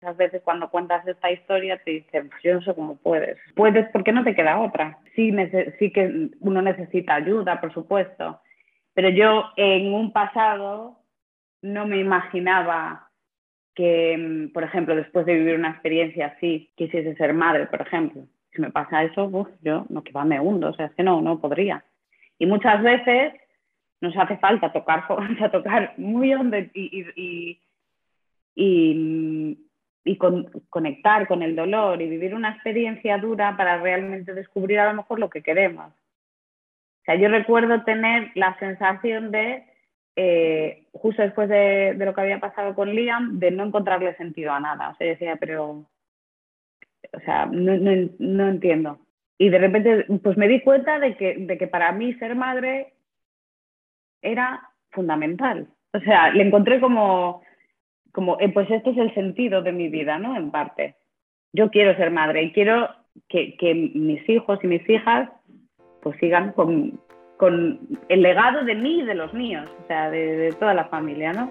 Muchas veces cuando cuentas esta historia te dicen, pues yo no sé cómo puedes. Puedes porque no te queda otra. Sí, sí que uno necesita ayuda, por supuesto, pero yo en un pasado no me imaginaba que, mm, por ejemplo, después de vivir una experiencia así, quisiese ser madre, por ejemplo. Si me pasa eso, yo no que me hundo, o sea, es que no, no podría. Y muchas veces nos hace falta tocar, tocar muy hondo y, y conectar con el dolor y vivir una experiencia dura para realmente descubrir a lo mejor lo que queremos. O sea, yo recuerdo tener la sensación de eh, justo después de, lo que había pasado con Liam, de no encontrarle sentido a nada. O sea, decía, pero, o sea, no, no, entiendo. Y de repente, pues me di cuenta de que, de que para mí ser madre era fundamental. O sea, le encontré como, como, eh, pues este es el sentido de mi vida, ¿no? En parte. Yo quiero ser madre y quiero que, mis hijos y mis hijas pues sigan con, con el legado de mí y de los míos, o sea, de, de toda la familia, ¿no?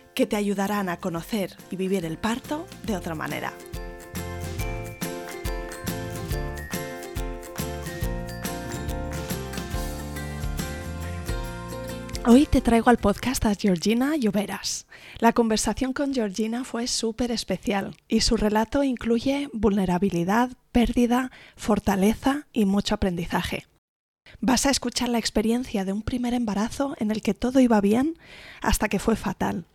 que te ayudarán a conocer y vivir el parto de otra manera. Hoy te traigo al podcast a Georgina Lloveras. La conversación con Georgina fue súper especial y su relato incluye vulnerabilidad, pérdida, fortaleza y mucho aprendizaje. Vas a escuchar la experiencia de un primer embarazo en el que todo iba bien hasta que fue fatal.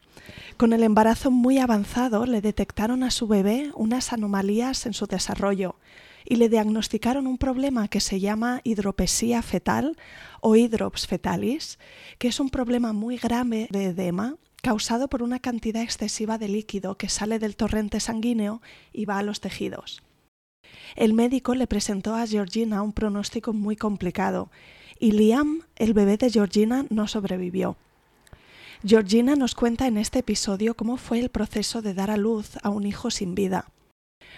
Con el embarazo muy avanzado le detectaron a su bebé unas anomalías en su desarrollo y le diagnosticaron un problema que se llama hidropesía fetal o hidrops fetalis, que es un problema muy grave de edema causado por una cantidad excesiva de líquido que sale del torrente sanguíneo y va a los tejidos. El médico le presentó a Georgina un pronóstico muy complicado y Liam, el bebé de Georgina, no sobrevivió. Georgina nos cuenta en este episodio cómo fue el proceso de dar a luz a un hijo sin vida.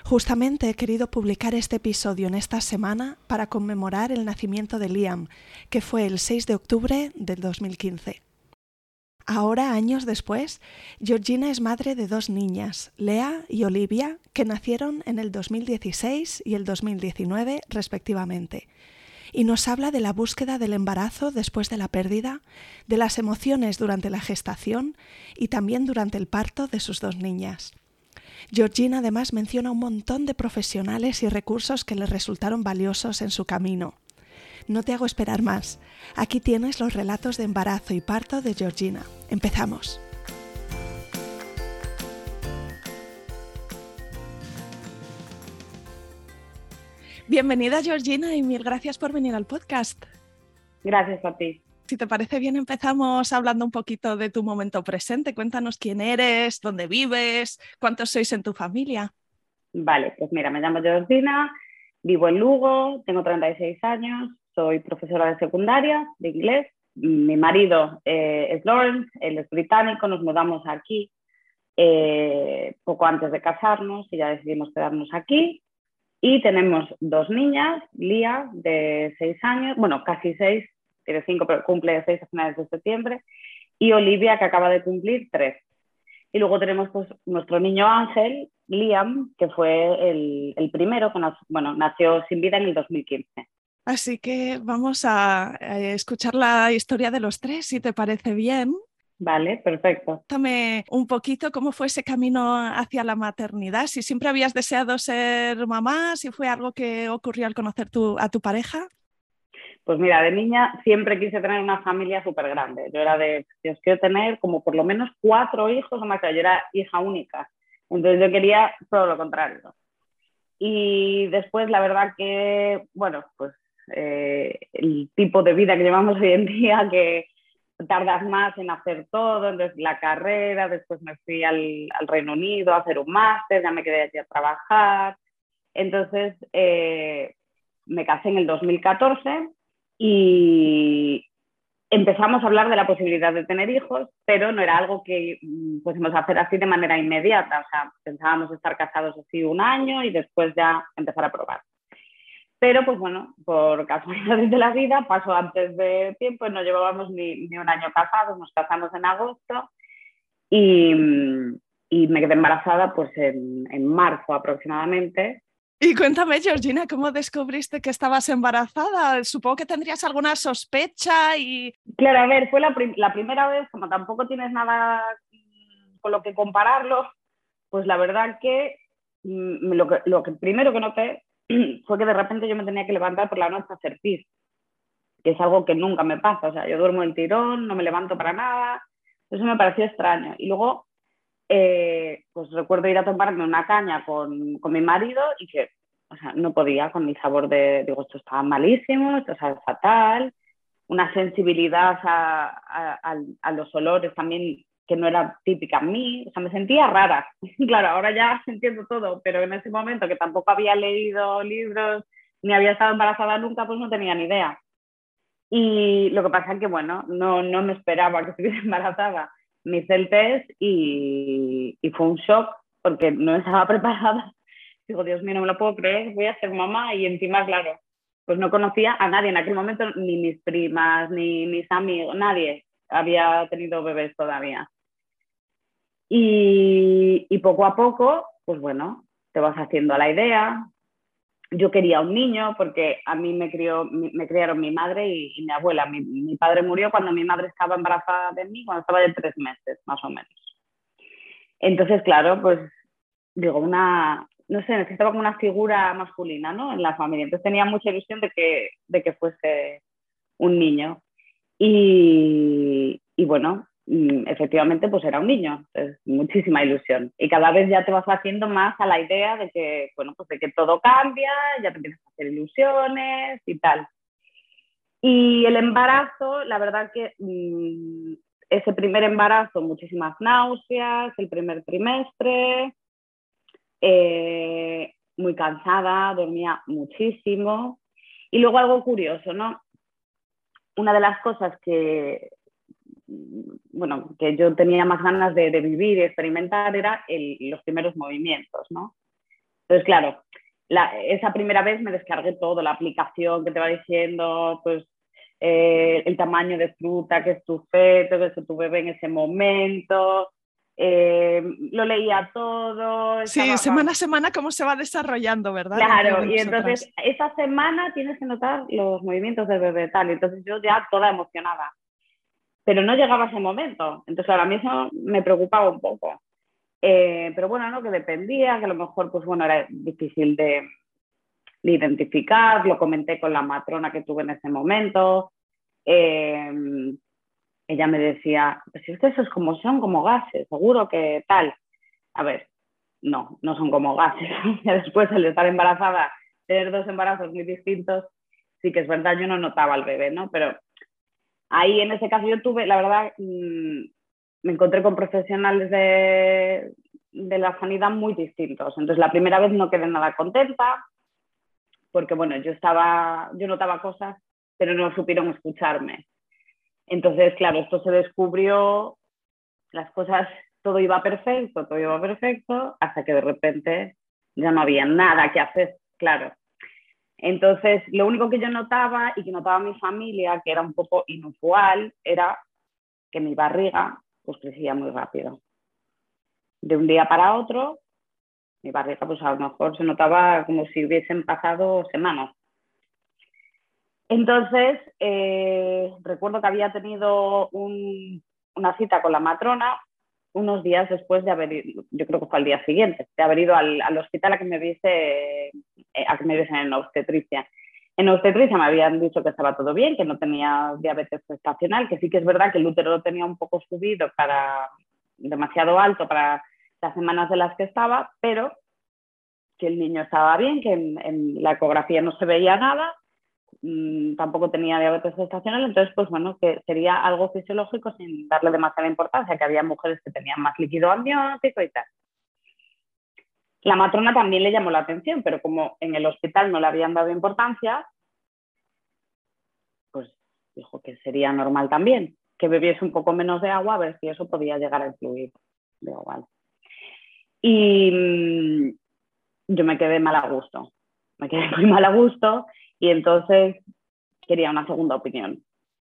Justamente he querido publicar este episodio en esta semana para conmemorar el nacimiento de Liam, que fue el 6 de octubre del 2015. Ahora, años después, Georgina es madre de dos niñas, Lea y Olivia, que nacieron en el 2016 y el 2019 respectivamente, y nos habla de la búsqueda del embarazo después de la pérdida, de las emociones durante la gestación y también durante el parto de sus dos niñas. Georgina además menciona un montón de profesionales y recursos que le resultaron valiosos en su camino. No te hago esperar más. Aquí tienes los relatos de embarazo y parto de Georgina. Empezamos. Bienvenida Georgina y mil gracias por venir al podcast. Gracias a ti. Si te parece bien, empezamos hablando un poquito de tu momento presente. Cuéntanos quién eres, dónde vives, cuántos sois en tu familia. Vale, pues mira, me llamo Georgina, vivo en Lugo, tengo 36 años, soy profesora de secundaria de inglés. Mi marido eh, es Lawrence, él es británico, nos mudamos aquí eh, poco antes de casarnos y ya decidimos quedarnos aquí. Y tenemos dos niñas, Lía, de 6 años, bueno, casi 6, tiene cinco, pero cumple seis a finales de septiembre, y Olivia, que acaba de cumplir tres. Y luego tenemos pues, nuestro niño Ángel, Liam, que fue el, primero que bueno, nació sin vida en el 2015. Así que vamos a, escuchar la historia de los tres, si te parece bien. Vale, perfecto. Cuéntame un poquito cómo fue ese camino hacia la maternidad, si siempre habías deseado ser mamá, si fue algo que ocurrió al conocer a tu pareja. Pues mira, de niña siempre quise tener una familia súper grande. Yo era de, Dios, quiero tener como por lo menos cuatro hijos o más. Yo era hija única. Entonces yo quería todo lo contrario. Y después, la verdad que, bueno, pues eh, el tipo de vida que llevamos hoy en día, que tardas más en hacer todo, entonces la carrera, después me fui al, Reino Unido a hacer un máster, ya me quedé allí a trabajar. Entonces eh, me casé en el 2014 y empezamos a hablar de la posibilidad de tener hijos, pero no era algo que pudiésemos hacer así de manera inmediata. O sea, pensábamos estar casados así un año y después ya empezar a probar. Pero pues bueno, por casualidades de la vida, pasó antes de tiempo y no llevábamos ni, ni un año casados, nos casamos en agosto y, y me quedé embarazada pues en, en, marzo aproximadamente. Y cuéntame, Georgina, ¿cómo descubriste que estabas embarazada? Supongo que tendrías alguna sospecha y... Claro, a ver, fue la, la primera vez, como tampoco tienes nada con lo que compararlo, pues la verdad que mm, lo que, lo que primero que noté fue que de repente yo me tenía que levantar por la noche a hacer pis, que es algo que nunca me pasa. O sea, yo duermo en tirón, no me levanto para nada. Eso me pareció extraño. Y luego, eh, pues recuerdo ir a tomarme una caña con, con, mi marido y que, o sea, no podía con mi sabor de, digo, esto estaba malísimo, esto estaba fatal. Una sensibilidad a, a, a los olores también que no era típica en mí, o sea, me sentía rara. claro, ahora ya entiendo todo, pero en ese momento que tampoco había leído libros ni había estado embarazada nunca, pues no tenía ni idea. Y lo que pasa es que, bueno, no, no me esperaba que estuviera embarazada. Me hice el test y, y fue un shock porque no estaba preparada. Digo, Dios mío, no me lo puedo creer, voy a ser mamá y encima, claro, pues no conocía a nadie en aquel momento, ni mis primas, ni mis amigos, nadie había tenido bebés todavía. Y, poco a poco, pues bueno, te vas haciendo la idea. Yo quería un niño porque a mí me, crió, me criaron mi madre y, mi abuela. Mi, padre murió cuando mi madre estaba embarazada de mí, cuando estaba de tres meses, más o menos. Entonces, claro, pues digo, una, no sé, necesitaba como una figura masculina, ¿no? En la familia. Entonces tenía mucha ilusión de que, de que fuese un niño. Y, y bueno, efectivamente pues era un niño, es muchísima ilusión. Y cada vez ya te vas haciendo más a la idea de que, bueno, pues de que todo cambia, ya te empiezas a hacer ilusiones y tal. Y el embarazo, la verdad que mmm, ese primer embarazo, muchísimas náuseas, el primer trimestre, eh, muy cansada, dormía muchísimo. Y luego algo curioso, ¿no? Una de las cosas que bueno, que yo tenía más ganas de, de vivir y experimentar era el, los primeros movimientos, ¿no? Entonces, claro, la, esa primera vez me descargué todo, la aplicación que te va diciendo, pues, eh, el tamaño de fruta que es tu feto, que es tu bebé en ese momento, eh, lo leía todo. Sí, semana a semana cómo se va desarrollando, ¿verdad? Claro, y entonces esa semana tienes que notar los movimientos del bebé tal, entonces yo ya toda emocionada pero no llegaba ese momento. Entonces, ahora mismo me preocupaba un poco. Eh, pero bueno, ¿no? que dependía, que a lo mejor pues, bueno, era difícil de, de identificar, lo comenté con la matrona que tuve en ese momento. Eh, ella me decía, pues si ustedes es como son como gases, seguro que tal. A ver, no, no son como gases. Después, al estar embarazada, tener dos embarazos muy distintos, sí que es verdad, yo no notaba al bebé, ¿no? Pero ahí en ese caso yo tuve, la verdad, mm, me encontré con profesionales de, de la sanidad muy distintos. Entonces la primera vez no quedé nada contenta porque bueno, yo estaba, yo notaba cosas, pero no supieron escucharme. Entonces, claro, esto se descubrió, las cosas, todo iba perfecto, todo iba perfecto, hasta que de repente ya no había nada que hacer, claro. Entonces, lo único que yo notaba y que notaba mi familia, que era un poco inusual, era que mi barriga pues crecía muy rápido. De un día para otro, mi barriga pues a lo mejor se notaba como si hubiesen pasado semanas. Entonces, eh, recuerdo que había tenido un, una cita con la matrona unos días después de haber ido, yo creo que fue al día siguiente, de haber ido al, al hospital a que me viese, eh, a que me viesen en obstetricia. En obstetricia me habían dicho que estaba todo bien, que no tenía diabetes gestacional, que sí que es verdad que el útero lo tenía un poco subido para demasiado alto para las semanas de las que estaba, pero que el niño estaba bien, que en, la ecografía no se veía nada, mm, tampoco tenía diabetes gestacional, entonces, pues bueno, que sería algo fisiológico sin darle demasiada importancia, que había mujeres que tenían más líquido amniótico y tal. La matrona también le llamó la atención, pero como en el hospital no le habían dado importancia, pues dijo que sería normal también, que bebiese un poco menos de agua a ver si eso podía llegar a influir. Digo, vale. Y mm, yo me quedé mal a gusto, me quedé muy mal a gusto y entonces quería una segunda opinión.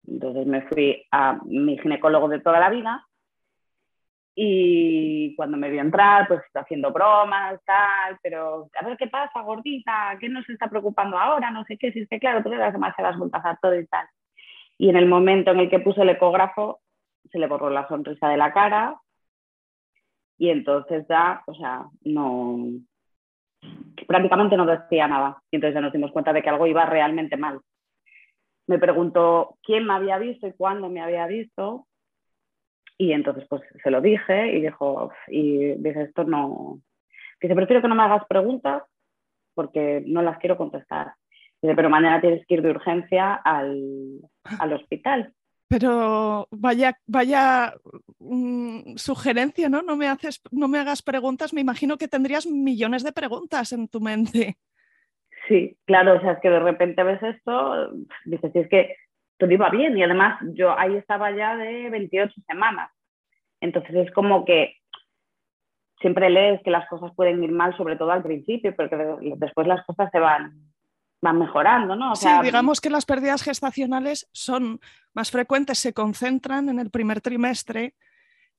Entonces me fui a mi ginecólogo de toda la vida y cuando me vio entrar, pues está haciendo bromas, tal, pero a ver qué pasa, gordita, ¿qué nos está preocupando ahora? No sé qué, si es que claro, tú le das demasiadas vueltas a todo y tal. Y en el momento en el que puse el ecógrafo, se le borró la sonrisa de la cara y entonces ya, o sea, no, prácticamente no decía nada. Y entonces ya nos dimos cuenta de que algo iba realmente mal. Me preguntó quién me había visto y cuándo me había visto. Y entonces pues se lo dije y dijo, y dice, esto no... Dice, prefiero que no me hagas preguntas porque no las quiero contestar. Dice, pero mañana tienes que ir de urgencia al, al hospital. Pero vaya, vaya mm, sugerencia, ¿no? No me, haces, no me hagas preguntas. Me imagino que tendrías millones de preguntas en tu mente. Sí, claro, o sea, es que de repente ves esto, dices, es que todo iba bien y además yo ahí estaba ya de 28 semanas. Entonces es como que siempre lees que las cosas pueden ir mal, sobre todo al principio, porque después las cosas se van van mejorando, ¿no? sí, digamos que las pérdidas gestacionales son más frecuentes, se concentran en el primer trimestre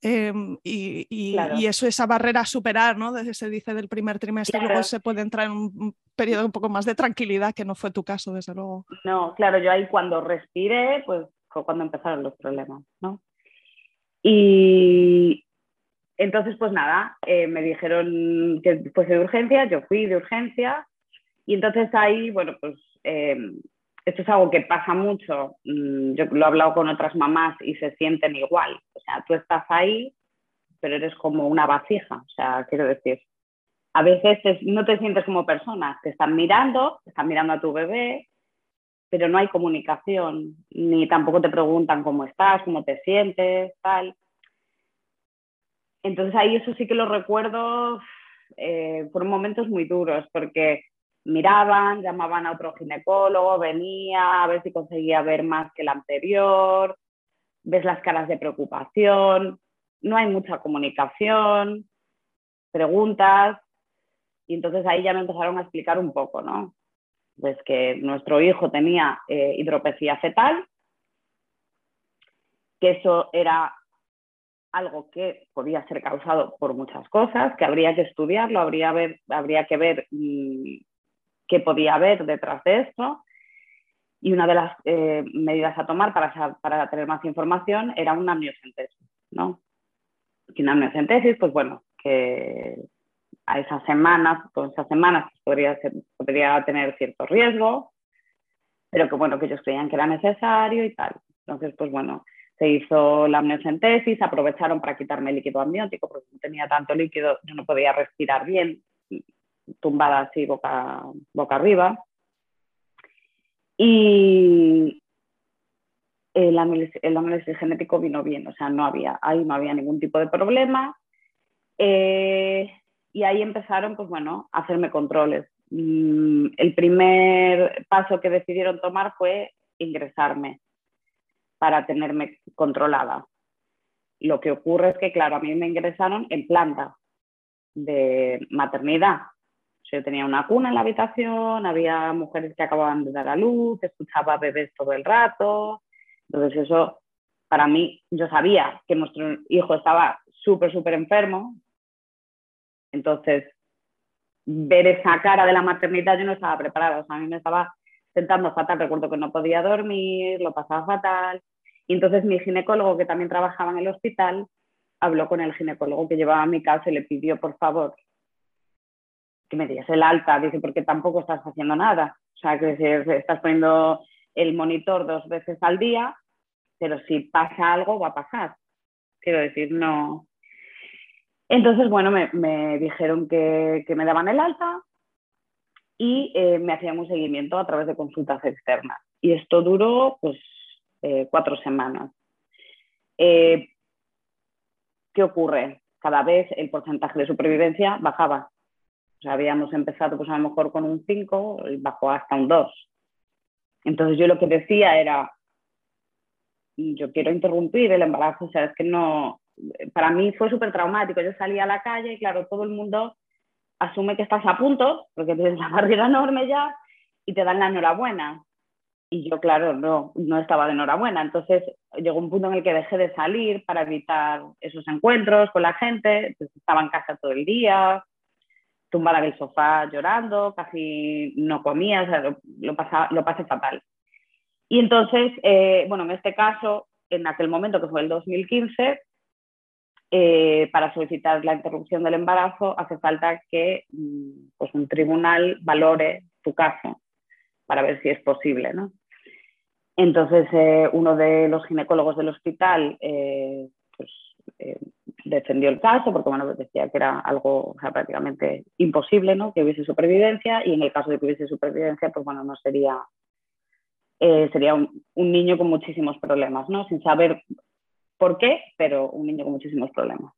em, y, eso, esa barrera a superar, ¿no? Desde se dice del primer trimestre, luego se puede entrar en un periodo un poco más de tranquilidad, que no fue tu caso, desde luego. No, claro, yo ahí cuando respiré, pues fue cuando empezaron los problemas, ¿no? Y entonces, pues nada, eh, me dijeron que fuese de urgencia, yo fui de urgencia y entonces ahí, bueno, pues eh, esto es algo que pasa mucho, mm, yo lo he hablado con otras mamás y se sienten igual, o sea, tú estás ahí, pero eres como una vasija, o sea, quiero decir, a veces no te sientes como persona, te están mirando, te están mirando a tu bebé, pero no hay comunicación, ni tampoco te preguntan cómo estás, cómo te sientes, tal. Entonces ahí eso sí que lo recuerdo, eh, fueron momentos muy duros, porque miraban, llamaban a otro ginecólogo, venía a ver si conseguía ver más que el anterior, ves las caras de preocupación, no hay mucha comunicación, preguntas, y entonces ahí ya me empezaron a explicar un poco, ¿no? Pues que nuestro hijo tenía eh, hidropesía fetal, que eso era algo que podía ser causado por muchas cosas, que habría que estudiarlo, habría, habría que ver mm, qué podía haber detrás de esto. Y una de las eh, medidas a tomar para, para, tener más información era una amniocentesis. ¿no? Y una amniocentesis, pues bueno, que a esas semanas, con esas semanas pues podría, podría tener cierto riesgo, pero que bueno, que ellos creían que era necesario y tal. Entonces, pues bueno, se hizo la amniocentesis, aprovecharon para quitarme el líquido amniótico porque no tenía tanto líquido, yo no podía respirar bien, tumbada así boca, boca arriba. Y el análisis, genético vino bien, o sea, no había, ahí no había ningún tipo de problema. Eh, y ahí empezaron, pues bueno, a hacerme controles. Mm, el primer paso que decidieron tomar fue ingresarme para tenerme controlada. Lo que ocurre es que, claro, a mí me ingresaron en planta de maternidad, yo tenía una cuna en la habitación, había mujeres que acababan de dar a luz, escuchaba bebés todo el rato. Entonces eso, para mí, yo sabía que nuestro hijo estaba súper, súper enfermo. Entonces, ver esa cara de la maternidad yo no estaba preparada. O sea, a mí me estaba sentando fatal. Recuerdo que no podía dormir, lo pasaba fatal. Y entonces mi ginecólogo, que también trabajaba en el hospital, habló con el ginecólogo que llevaba a mi casa y le pidió, por favor, que me digas el alta, dice, porque tampoco estás haciendo nada. O sea, que estás poniendo el monitor dos veces al día, pero si pasa algo, va a pasar. Quiero decir, no. Entonces, bueno, me, dijeron que, me daban el alta y eh, me hacían un seguimiento a través de consultas externas. Y esto duró pues eh, cuatro semanas. Eh, ¿Qué ocurre? Cada vez el porcentaje de supervivencia bajaba. Sea, habíamos empezado pues a lo mejor con un 5 y bajó hasta un 2. Entonces yo lo que decía era, yo quiero interrumpir el embarazo, o sea, es que no, para mí fue súper traumático. Yo salía a la calle y claro, todo el mundo asume que estás a punto, porque tienes la barriga enorme ya, y te dan la enhorabuena. Y yo, claro, no, no estaba de enhorabuena. Entonces llegó un punto en el que dejé de salir para evitar esos encuentros con la gente. Entonces, estaba en casa todo el día, tumbada en el sofá llorando, casi no comía, o sea, lo, lo pasé fatal. Y entonces, eh, bueno, en este caso, en aquel momento que fue el 2015, eh, para solicitar la interrupción del embarazo hace falta que mm, pues, un tribunal valore tu caso para ver si es posible. ¿no? Entonces, eh, uno de los ginecólogos del hospital eh, pues, defendió el caso porque bueno, decía que era algo prácticamente imposible ¿no? que hubiese supervivencia y en el caso de que hubiese supervivencia, pues bueno, no sería, sería un, niño con muchísimos problemas, ¿no? sin saber por qué, pero un niño con muchísimos problemas.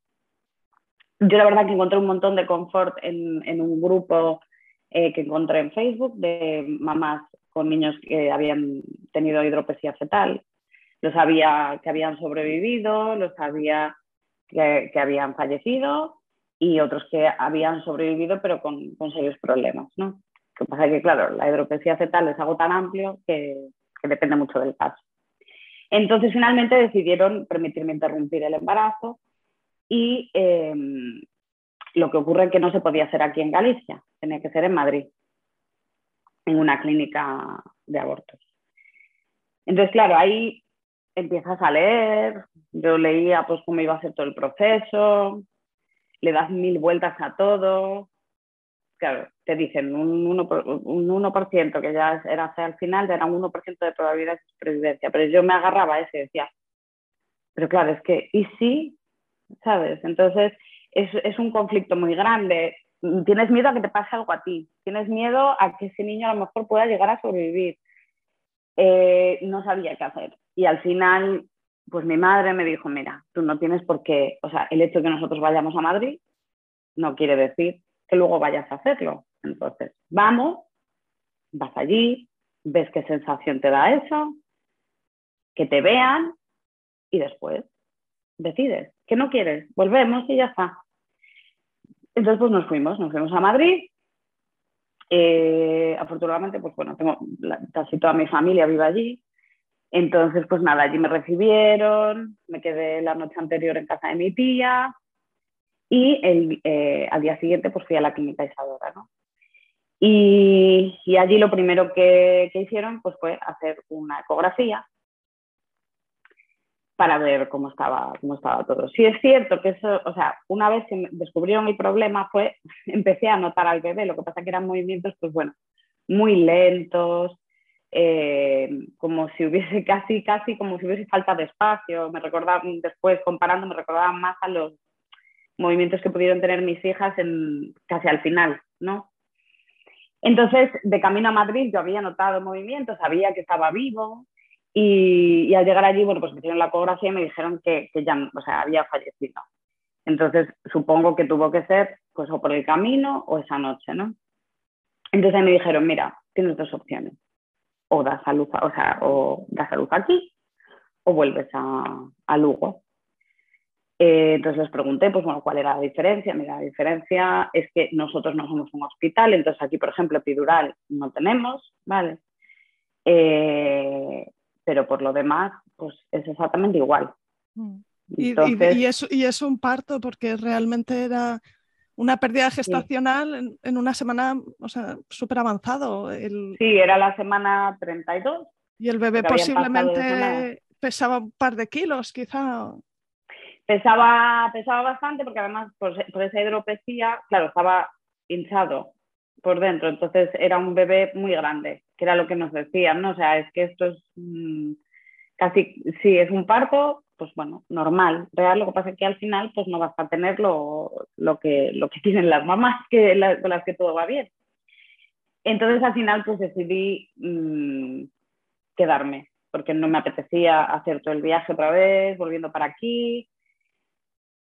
Yo la verdad que encontré un montón de confort en, un grupo eh, que encontré en Facebook de mamás con niños que habían tenido hidropesía fetal. Los sabía que habían sobrevivido, los sabía que, habían fallecido y otros que habían sobrevivido pero con, serios problemas. ¿no? Lo que pasa es que, claro, la hidropesía fetal es algo tan amplio que depende mucho del caso. Entonces, finalmente decidieron permitirme interrumpir el embarazo y em, lo que ocurre es que no se podía hacer aquí en Galicia, tenía que ser en Madrid, en una clínica de abortos. Entonces, claro, ahí empiezas a leer, yo leía pues cómo iba a ser todo el proceso, le das mil vueltas a todo, claro, te dicen un 1%, un 1 que ya era el final, era un 1% de probabilidad de supervivencia, pero yo me agarraba a ese y decía, pero claro, es que, ¿y sí? ¿Sabes? Entonces, es, es, un conflicto muy grande. Tienes miedo a que te pase algo a ti, tienes miedo a que ese niño a lo mejor pueda llegar a sobrevivir. Eh, no sabía qué hacer. Y al final, pues mi madre me dijo, mira, tú no tienes por qué, o sea, el hecho de que nosotros vayamos a Madrid no quiere decir que luego vayas a hacerlo. Entonces, vamos, vas allí, ves qué sensación te da eso, que te vean y después decides que no quieres, volvemos y ya está. Entonces, pues nos fuimos, nos fuimos a Madrid. Eh, afortunadamente, pues bueno, tengo casi toda mi familia vive allí. Entonces, pues nada, allí me recibieron, me quedé la noche anterior en casa de mi tía, y el, eh, al día siguiente pues fui a la clínica Isadora, ¿no? Y, y, allí lo primero que, que, hicieron pues fue hacer una ecografía para ver cómo estaba, cómo estaba todo. Sí es cierto que eso, o sea, una vez que descubrieron mi problema fue, empecé a notar al bebé, lo que pasa que eran movimientos, pues bueno, muy lentos, eh, como si hubiese casi, casi como si hubiese falta de espacio. Me recordaban, después comparando, me recordaban más a los movimientos que pudieron tener mis hijas en, casi al final, ¿no? Entonces, de camino a Madrid yo había notado movimientos, sabía que estaba vivo y, al llegar allí, bueno, pues me hicieron la ecografía y me dijeron que, que ya, o sea, había fallecido. Entonces, supongo que tuvo que ser, pues, o por el camino o esa noche, ¿no? Entonces me dijeron, mira, tienes dos opciones. O das a luz, o sea, o das a luz aquí o vuelves a, a Lugo. Eh, entonces les pregunté, pues bueno, cuál era la diferencia. Mira, la diferencia es que nosotros no somos un hospital, entonces aquí, por ejemplo, epidural no tenemos, ¿vale? Eh, pero por lo demás, pues es exactamente igual. Mm. y, es, un parto porque realmente era una pérdida gestacional en, una semana, o sea, súper avanzado. Sí, era la semana 32. Y el bebé posiblemente pesaba un par de kilos, quizá. Pesaba, pesaba bastante porque además por, esa hidropesía, claro, estaba hinchado por dentro, entonces era un bebé muy grande, que era lo que nos decían, ¿no? O sea, es que esto es casi, sí, es un parto, pues bueno, normal, real, lo que pasa es que al final pues no vas a tener lo, que, lo que tienen las mamás que, con las que todo va bien. Entonces al final pues decidí mm, quedarme, porque no me apetecía hacer todo el viaje otra vez, volviendo para aquí.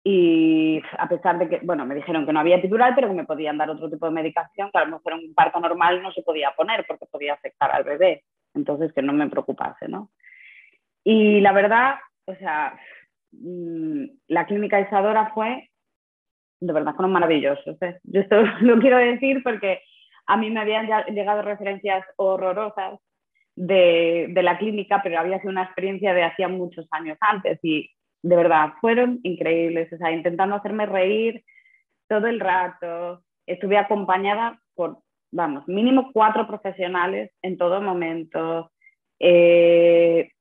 Y a pesar de que, bueno, me dijeron que no había titular, pero que me podían dar otro tipo de medicación, que a lo mejor un parto normal no se podía poner porque podía afectar al bebé. Entonces que no me preocupase, ¿no? Y la verdad, o sea, mm, la clínica Isadora fue, de verdad, fueron maravillosos. ¿eh? Yo esto lo quiero decir porque a mí me habían llegado referencias horrorosas de, la clínica, pero había sido una experiencia de hacía muchos años antes y de verdad fueron increíbles, o sea, intentando hacerme reír todo el rato. Estuve acompañada por, vamos, mínimo cuatro profesionales en todo momento. Eh,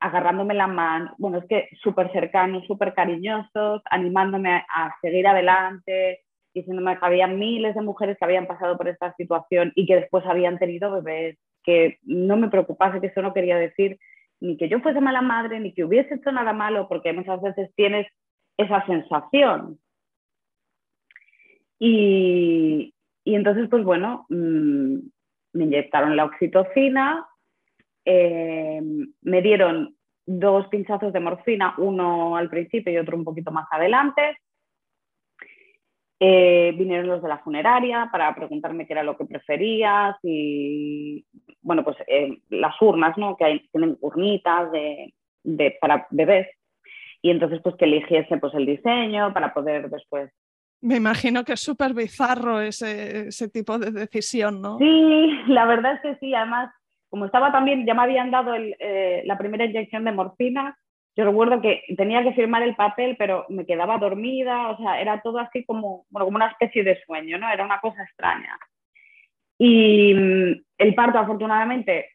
agarrándome la mano, bueno, es que súper cercanos, súper cariñosos, animándome a, seguir adelante, diciéndome que había miles de mujeres que habían pasado por esta situación y que después habían tenido bebés, que no me preocupase, que eso no quería decir ni que yo fuese mala madre, ni que hubiese hecho nada malo, porque muchas veces tienes esa sensación. Y, entonces, pues bueno, mmm, me inyectaron la oxitocina, eh, me dieron dos pinchazos de morfina, uno al principio y otro un poquito más adelante. Eh, vinieron los de la funeraria para preguntarme qué era lo que preferías y, bueno, pues eh, las urnas, ¿no? Que hay, tienen urnitas de, de, para bebés. Y entonces, pues que eligiese pues, el diseño para poder después me imagino que es súper bizarro ese, ese, tipo de decisión, ¿no? Sí, la verdad es que sí. Además, como estaba también, ya me habían dado eh, la primera inyección de morfina, yo recuerdo que tenía que firmar el papel, pero me quedaba dormida, o sea, era todo así como, bueno, como una especie de sueño, ¿no? Era una cosa extraña. Y mm, el parto, afortunadamente,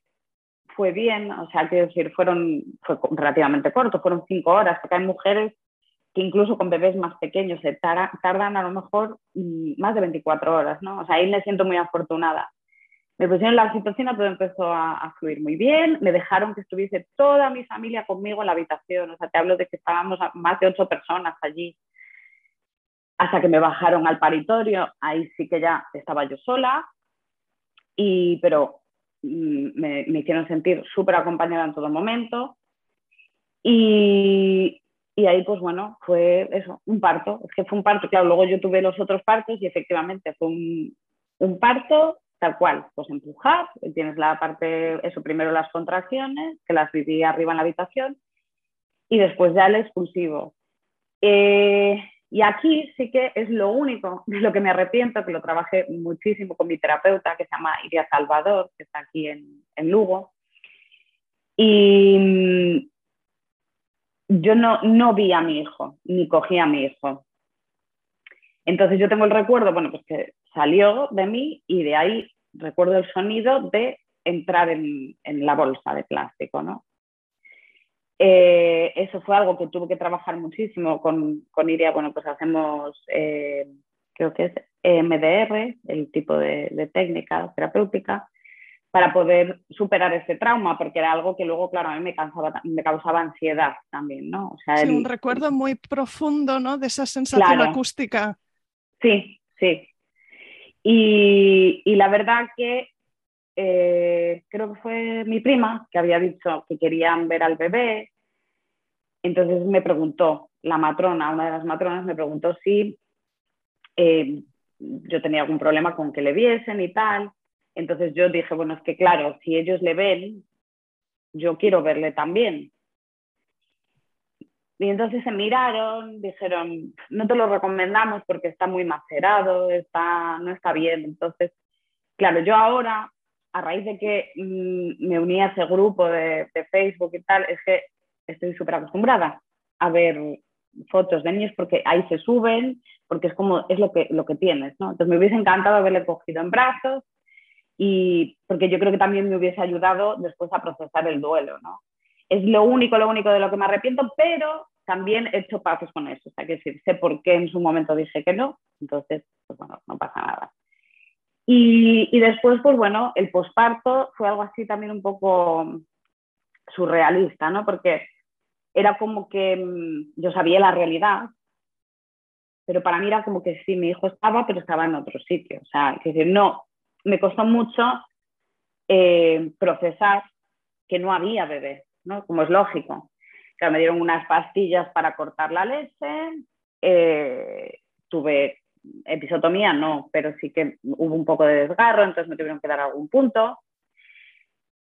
fue bien, o sea, quiero decir, fueron, fue relativamente corto, fueron cinco horas, porque hay mujeres que incluso con bebés más pequeños se tardan a lo mejor mm, más de 24 horas, ¿no? O sea, ahí me siento muy afortunada. Me pusieron la oxitocina, todo empezó a, fluir muy bien. Me dejaron que estuviese toda mi familia conmigo en la habitación. O sea, te hablo de que estábamos más de ocho personas allí. Hasta que me bajaron al paritorio, ahí sí que ya estaba yo sola. Y, pero mm, me, me hicieron sentir súper acompañada en todo momento. Y, y ahí, pues bueno, fue eso, un parto. Es que fue un parto, claro, luego yo tuve los otros partos y efectivamente fue un, un parto tal cual, pues empujar, tienes la parte, eso, primero las contracciones, que las viví arriba en la habitación, y después ya el expulsivo. Eh, y aquí sí que es lo único de lo que me arrepiento, que lo trabajé muchísimo con mi terapeuta, que se llama Iria Salvador, que está aquí en, en Lugo. Y mm, yo no, no vi a mi hijo, ni cogí a mi hijo. Entonces yo tengo el recuerdo, bueno, pues que salió de mí y de ahí recuerdo el sonido de entrar en, la bolsa de plástico, ¿no? Eh, eso fue algo que tuve que trabajar muchísimo con, con Iria. Bueno, pues hacemos, eh, creo que es MDR, el tipo de, técnica terapéutica, para poder superar ese trauma, porque era algo que luego, claro, a mí me, cansaba, me causaba ansiedad también, ¿no? O sea, sí, un recuerdo muy profundo, ¿no? De esa sensación acústica. Sí, sí. Y, la verdad que eh, creo que fue mi prima que había dicho que querían ver al bebé. Entonces me preguntó, la matrona, una de las matronas, me preguntó si eh, yo tenía algún problema con que le viesen y tal. Entonces yo dije, bueno, es que claro, si ellos le ven, yo quiero verle también. Y entonces se miraron, dijeron, no te lo recomendamos porque está muy macerado, está, no está bien. Entonces, claro, yo ahora, a raíz de que mm, me uní a ese grupo de, Facebook y tal, es que estoy súper acostumbrada a ver fotos de niños porque ahí se suben, porque es como, es lo que, lo que tienes, ¿no? Entonces me hubiese encantado haberle cogido en brazos y porque yo creo que también me hubiese ayudado después a procesar el duelo, ¿no? Es lo único, lo único de lo que me arrepiento, pero también he hecho pasos con eso. O sea, que sé por qué en su momento dije que no, entonces, pues bueno, no pasa nada. Y, y después, pues bueno, el posparto fue algo así también un poco surrealista, ¿no? Porque era como que mm, yo sabía la realidad, pero para mí era como que sí, mi hijo estaba, pero estaba en otro sitio. O sea, que decir, no, me costó mucho eh, procesar que no había bebé, ¿no? Como es lógico. Me dieron unas pastillas para cortar la leche, eh, tuve episotomía, no, pero sí que hubo un poco de desgarro, entonces me tuvieron que dar algún punto.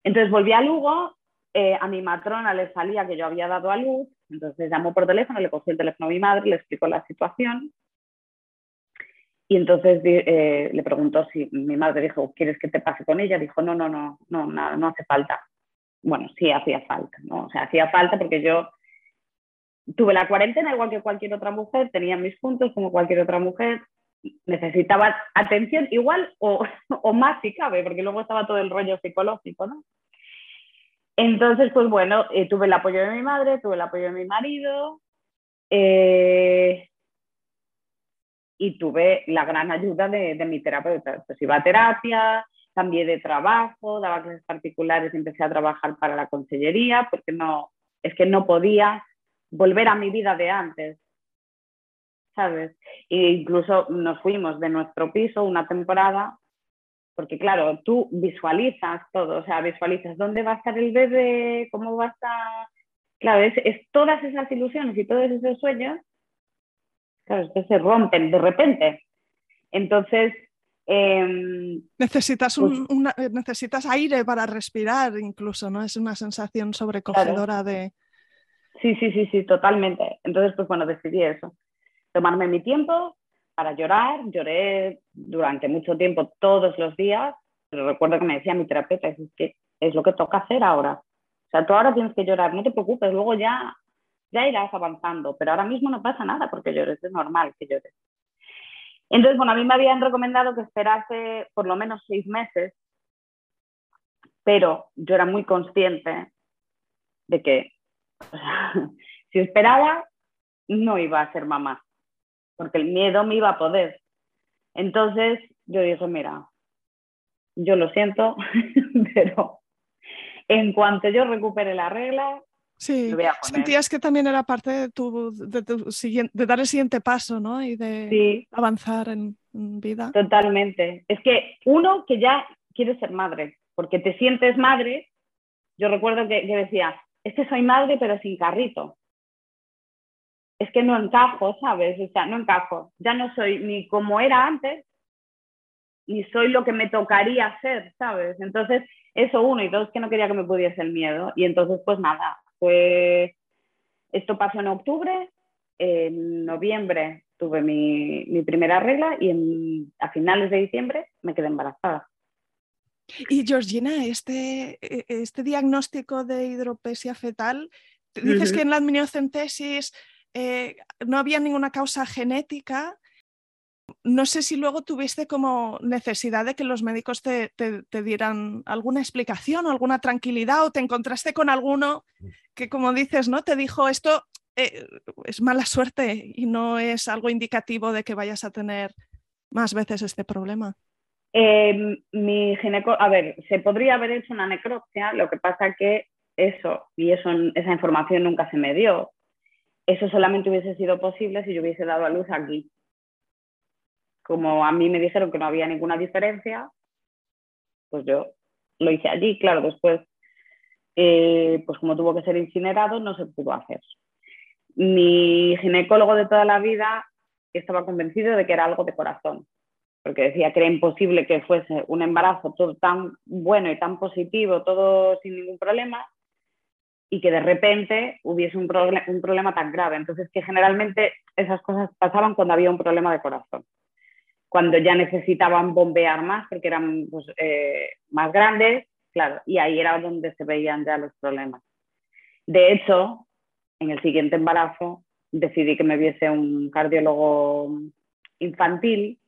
Entonces volví a Lugo, eh, a mi matrona le salía que yo había dado a luz, entonces llamó por teléfono, le cogió el teléfono a mi madre, le explicó la situación y entonces eh, le preguntó si mi madre dijo, ¿quieres que te pase con ella? Dijo, no, no, no, no, no, no hace falta. Bueno, sí hacía falta, ¿no? O sea, hacía falta porque yo tuve la cuarentena igual que cualquier otra mujer, tenía mis puntos como cualquier otra mujer, necesitaba atención igual o, o más si cabe, porque luego estaba todo el rollo psicológico, ¿no? Entonces, pues bueno, eh, tuve el apoyo de mi madre, tuve el apoyo de mi marido eh, y tuve la gran ayuda de, mi terapeuta. Pues iba a terapia, cambié de trabajo, daba clases particulares empecé a trabajar para la consellería porque no, es que no podía volver a mi vida de antes, ¿sabes? E incluso nos fuimos de nuestro piso una temporada porque claro, tú visualizas todo, o sea, visualizas dónde va a estar el bebé, cómo va a estar... Claro, es, todas esas ilusiones y todos esos sueños, claro, que se rompen de repente. Entonces... Em, necesitas, un, pues necesitas aire para respirar incluso, ¿no? Es una sensación sobrecogedora de... Sí, sí, sí, sí, totalmente. Entonces, pues bueno, decidí eso. Tomarme mi tiempo, para llorar. Lloré durante mucho tiempo, todos los días. Pero recuerdo que me decía mi terapeuta, es que es lo que toca hacer ahora. O sea, tú ahora tienes que llorar, no te preocupes, luego ya, ya irás avanzando, pero ahora mismo no pasa nada porque llores, es normal que llores. Entonces, bueno, a mí me habían recomendado que esperase por lo menos seis meses, pero yo era muy consciente de que si esperaba, no iba a ser mamá porque el miedo me iba a poder. Entonces yo dije, mira, yo lo siento, pero en cuanto yo recupere la regla, Sí, sentías que también era parte de, tu, de, siguiente, de dar el siguiente paso, ¿no? Y de avanzar en, vida. Totalmente. Es que uno que ya quiere ser madre, porque te sientes madre. Yo recuerdo que, que decía, es que soy madre pero sin carrito es que no encajo, ¿sabes? O sea, no encajo. Ya no soy ni como era antes, ni soy lo que me tocaría ser, ¿sabes? Entonces, eso uno, y dos, que no quería que me pudiese el miedo. Y entonces, pues nada, pues esto pasó en octubre, en noviembre tuve mi, primera regla y a finales de diciembre me quedé embarazada. Y Georgina, este, e, este diagnóstico de hidropesia fetal, dices que en la amniocentesis eh, no había ninguna causa genética. No sé si luego tuviste como necesidad de que los médicos te, dieran alguna explicación o alguna tranquilidad o te encontraste con alguno que, como dices, ¿no? Te dijo esto eh, es mala suerte y no es algo indicativo de que vayas a tener más veces este problema. Em, mi gineco, a ver, se podría haber hecho una necropsia, lo que pasa que eso y eso, esa información nunca se me dio. Eso solamente hubiese sido posible si yo hubiese dado a luz aquí. Como a mí me dijeron que no había ninguna diferencia, pues yo lo hice allí. Claro, después, eh, pues como tuvo que ser incinerado, no se pudo hacer. Mi ginecólogo de toda la vida estaba convencido de que era algo de corazón, porque decía que era imposible que fuese un embarazo todo tan bueno y tan positivo, todo sin ningún problema, y que de repente hubiese un, un problema tan grave. Entonces, que generalmente esas cosas pasaban cuando había un problema de corazón, cuando ya necesitaban bombear más porque eran pues, eh, más grandes, claro, y ahí era donde se veían ya los problemas. De hecho, en el siguiente embarazo decidí que me viese un cardiólogo infantil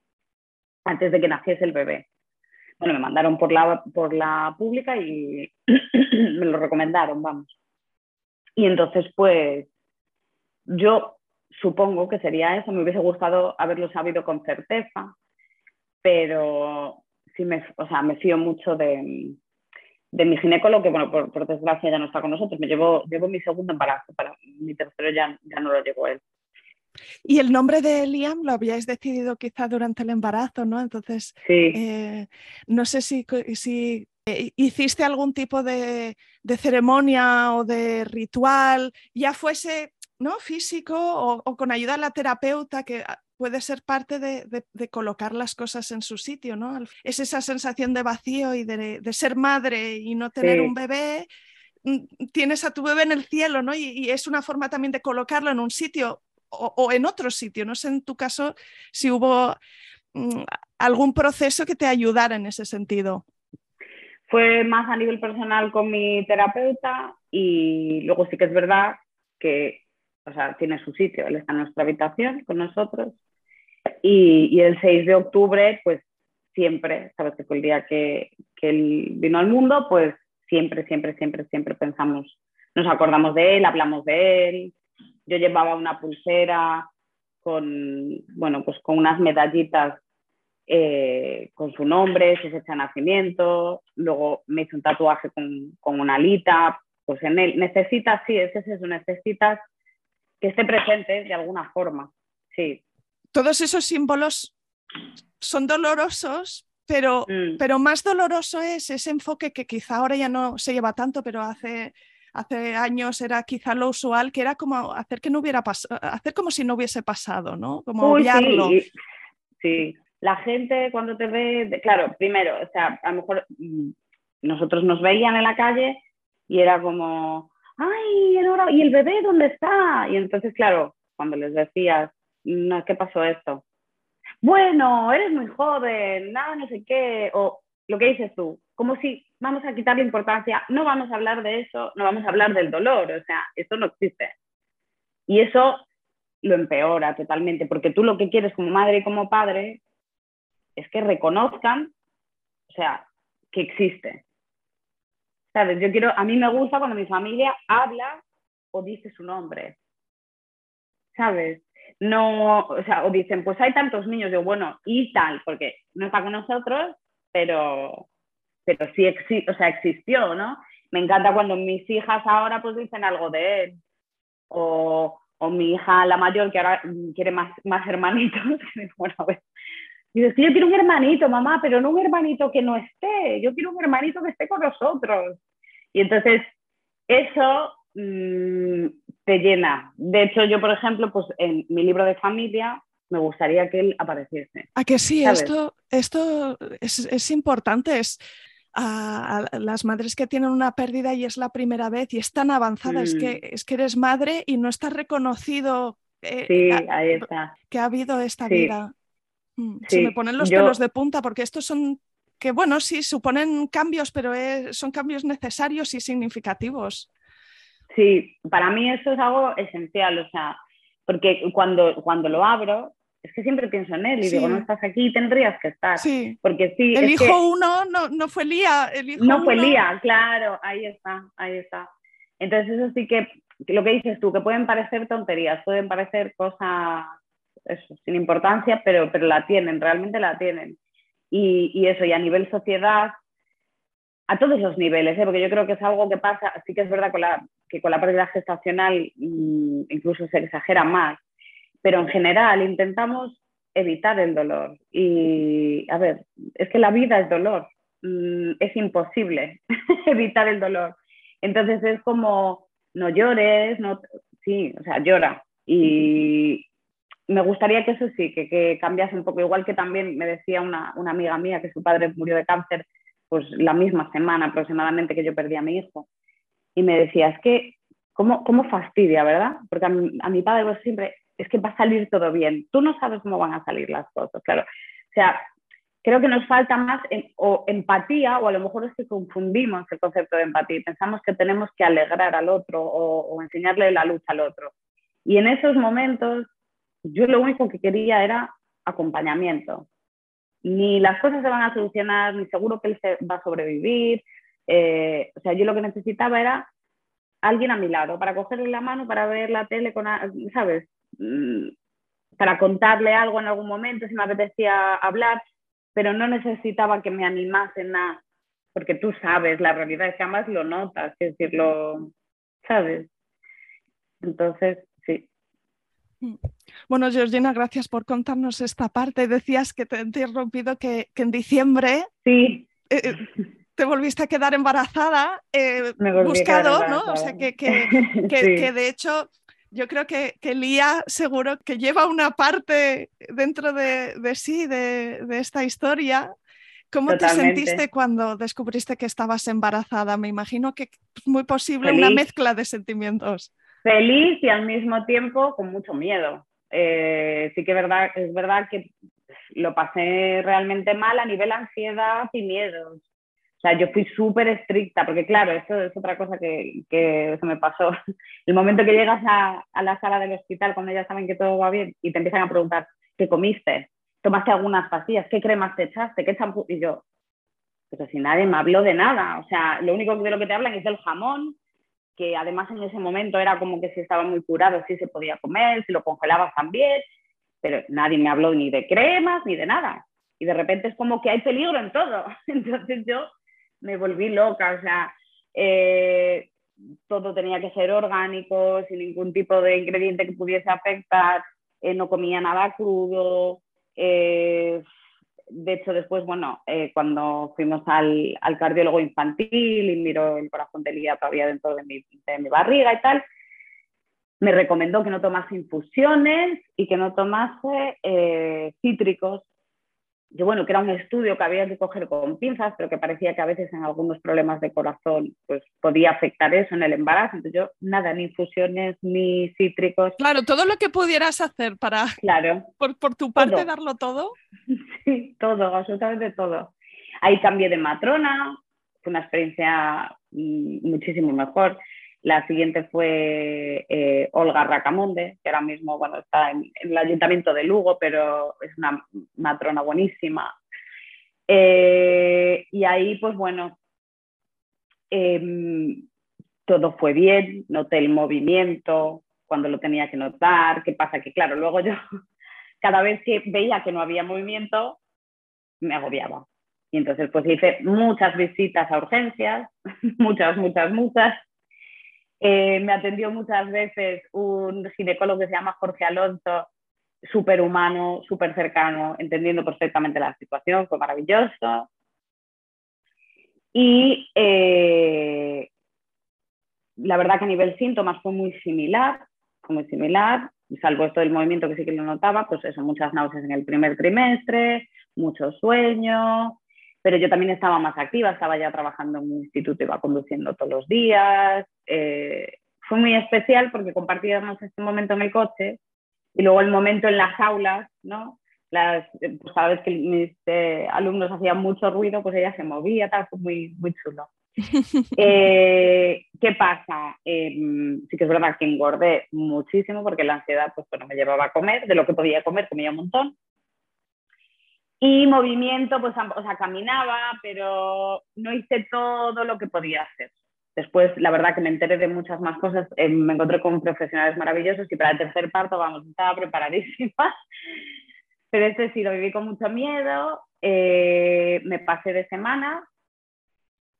antes de que naciese el bebé. Bueno, me mandaron por la, por la pública y me lo recomendaron, vamos. Y entonces, pues, yo supongo que sería eso. Me hubiese gustado haberlo sabido con certeza, pero sí me, o sea, me fío mucho de, de mi ginecólogo, que bueno, por, desgracia ya no está con nosotros, me llevó, llevo mi segundo embarazo, para mi tercero ya, ya no lo llevó él. Y el nombre de Liam lo habíais decidido quizá durante el embarazo, ¿no? Entonces, eh, no sé si, si eh, hiciste algún tipo de, ceremonia o de ritual, ya fuese ¿no? físico o, con ayuda de la terapeuta, que ah, puede ser parte de, colocar las cosas en su sitio, ¿no? Es esa sensación de vacío y de, ser madre y no tener un bebé, mm, tienes a tu bebé en el cielo, ¿no? Y, es una forma también de colocarlo en un sitio o, en otro sitio. No sé en tu caso si hubo mm, algún proceso que te ayudara en ese sentido. Fue más a nivel personal con mi terapeuta y luego sí que es verdad que, o sea, tiene su sitio. Él está en nuestra habitación con nosotros. Y, el 6 de octubre, pues siempre, sabes que fue el día que, que él vino al mundo, pues siempre, siempre, siempre, siempre pensamos, nos acordamos de él, hablamos de él, yo llevaba una pulsera con, bueno, pues con unas medallitas eh, con su nombre, su fecha de nacimiento, luego me hice un tatuaje con, con una alita, pues en él. Necesitas, sí, es eso, necesitas que esté presente de alguna forma, sí. Todos esos símbolos son dolorosos, pero, mm. pero más doloroso es ese enfoque que quizá ahora ya no se lleva tanto, pero hace hace años era quizá lo usual, que era como hacer que no hubiera pasado, hacer como si no hubiese pasado, ¿no? Como obviarlo. Sí, la gente cuando te ve, claro, primero, o sea, a lo mejor mm, nosotros nos veían en la calle y era como, ay, ¿y el bebé dónde está? Y entonces, claro, cuando les decías, no, ¿qué pasó esto? Bueno, eres muy joven, nada, no sé qué, o lo que dices tú, como si vamos a quitarle importancia, no vamos a hablar de eso, no vamos a hablar del dolor, o sea, eso no existe. Y eso lo empeora totalmente, porque tú lo que quieres como madre y como padre es que reconozcan, o sea, que existe. ¿Sabes? Yo quiero, a mí me gusta cuando mi familia habla o dice su nombre. ¿Sabes? No, o sea, o dicen, pues hay tantos niños, yo, bueno, y tal, porque no está con nosotros, pero, pero sí o sea, existió, ¿no? Me encanta cuando mis hijas ahora pues dicen algo de él. O, o mi hija, la mayor, que ahora quiere más, más hermanitos. bueno, a ver. Dice, yo quiero un hermanito, mamá, pero no un hermanito que no esté. Yo quiero un hermanito que esté con nosotros. Y entonces, eso mm, te llena. De hecho, yo, por ejemplo, pues en mi libro de familia me gustaría que él apareciese. A que sí, esto, esto es, es importante, es a, las madres que tienen una pérdida y es la primera vez y es tan avanzada, es, que, mm. es que eres madre y no está reconocido eh, que ha habido esta vida. Mm, se me ponen los pelos de punta porque estos son que, bueno, sí, suponen cambios, pero son cambios necesarios y significativos. Sí, para mí eso es algo esencial, o sea, porque cuando, cuando lo abro, es que siempre pienso en él y digo, no estás aquí, tendrías que estar. Sí. Porque sí. El hijo uno no, no fue Lía. El hijo no fue Lía, claro, ahí está, ahí está. Entonces eso sí que, lo que dices tú, que pueden parecer tonterías, pueden parecer cosas eso, sin importancia, pero, pero la tienen, realmente la tienen. Y, y eso, y a nivel sociedad, a todos los niveles, ¿eh? porque yo creo que es algo que pasa, sí que es verdad con la, que con la pérdida gestacional mm, incluso se exagera más, pero en general intentamos evitar el dolor. Y, a ver, es que la vida es dolor, mm, es imposible evitar el dolor. Entonces es como, no llores, no, sí, o sea, llora. Y me gustaría que eso sí, que, que cambiase un poco, igual que también me decía una, una amiga mía que su padre murió de cáncer, pues la misma semana aproximadamente que yo perdí a mi hijo. Y me decía, es que, ¿cómo, cómo fastidia, verdad? Porque a mi, padre pues, siempre, es que va a salir todo bien. Tú no sabes cómo van a salir las cosas, claro. O sea, creo que nos falta más o empatía o a lo mejor es que confundimos el concepto de empatía pensamos que tenemos que alegrar al otro o, enseñarle la luz al otro. Y en esos momentos yo lo único que quería era acompañamiento. Ni las cosas se van a solucionar, ni seguro que él se va a sobrevivir. Eh, o sea, yo lo que necesitaba era alguien a mi lado para cogerle la mano, para ver la tele, con, ¿sabes? Mm, para contarle algo en algún momento, si me apetecía hablar, pero no necesitaba que me animasen a, porque tú sabes, la realidad es que además lo notas, es decir, lo sabes. Entonces. Bueno, Georgina, gracias por contarnos esta parte. Decías que te he interrumpido que, en diciembre sí. Eh, eh, te volviste a quedar embarazada, eh, buscado, ¿no? O sea, que, que, de hecho yo creo que, que, Lía seguro que lleva una parte dentro de, de sí, de, de, esta historia. ¿Cómo te sentiste cuando descubriste que estabas embarazada? Me imagino que es muy posible una mezcla de sentimientos. Feliz y al mismo tiempo con mucho miedo. Eh, sí que verdad, es verdad que lo pasé realmente mal a nivel ansiedad y miedos. O sea, yo fui súper estricta, porque claro, eso es otra cosa que, que me pasó. El momento que llegas a, a, la sala del hospital, cuando ya saben que todo va bien, y te empiezan a preguntar, ¿qué comiste? ¿Tomaste algunas pastillas? ¿Qué cremas te echaste? ¿Qué champú? Y yo, pero si nadie me habló de nada. O sea, lo único de lo que te hablan es del jamón, que además en ese momento era como que si estaba muy curado, si se podía comer, si lo congelabas también, pero nadie me habló ni de cremas ni de nada. Y de repente es como que hay peligro en todo. Entonces yo me volví loca, o sea, eh, todo tenía que ser orgánico, sin ningún tipo de ingrediente que pudiese afectar, eh, no comía nada crudo. Eh, de hecho, después, bueno, cuando fuimos al, al, cardiólogo infantil y miró el corazón de Lía todavía dentro de mi, de mi barriga y tal, me recomendó que no tomase infusiones y que no tomase cítricos yo bueno, que era un estudio que había que coger con pinzas, pero que parecía que a veces en algunos problemas de corazón pues podía afectar eso en el embarazo. Entonces yo nada, ni infusiones, ni cítricos. Claro, todo lo que pudieras hacer para, claro, por, por tu parte, darlo todo. Sí, todo, absolutamente todo. Ahí cambié de matrona, fue una experiencia mm, muchísimo mejor. La siguiente fue eh, Olga Racamonde, que ahora mismo bueno, está en, el ayuntamiento de Lugo, pero es una matrona buenísima. Eh, y ahí, pues bueno, em, todo fue bien, noté el movimiento cuando lo tenía que notar. ¿Qué pasa? Que claro, luego yo, cada vez que veía que no había movimiento, me agobiaba. Y entonces pues hice muchas visitas a urgencias, muchas, muchas, muchas eh, me atendió muchas veces un ginecólogo que se llama Jorge Alonso, súper humano, súper cercano, entendiendo perfectamente la situación, fue maravilloso. Y eh, la verdad que a nivel síntomas fue muy similar, muy similar, salvo esto del movimiento que sí que lo notaba, pues eso, muchas náuseas en el primer trimestre, mucho sueño, pero yo también estaba más activa, estaba ya trabajando en un instituto, iba conduciendo todos los días. Eh, fue muy especial porque compartíamos este momento en el coche y luego el momento en las aulas, ¿no? Las, pues cada vez que mis eh, alumnos hacían mucho ruido, pues ella se movía, tal, fue muy, muy chulo. Eh, ¿Qué pasa? Em, sí que es verdad que engordé muchísimo porque la ansiedad pues, bueno, me llevaba a comer, de lo que podía comer comía un montón. Y movimiento, pues, o sea, caminaba, pero no hice todo lo que podía hacer. Después, la verdad que me enteré de muchas más cosas, eh, me encontré con profesionales maravillosos y para el tercer parto, vamos, estaba preparadísima. Pero este sí lo viví con mucho miedo, eh, me pasé de semana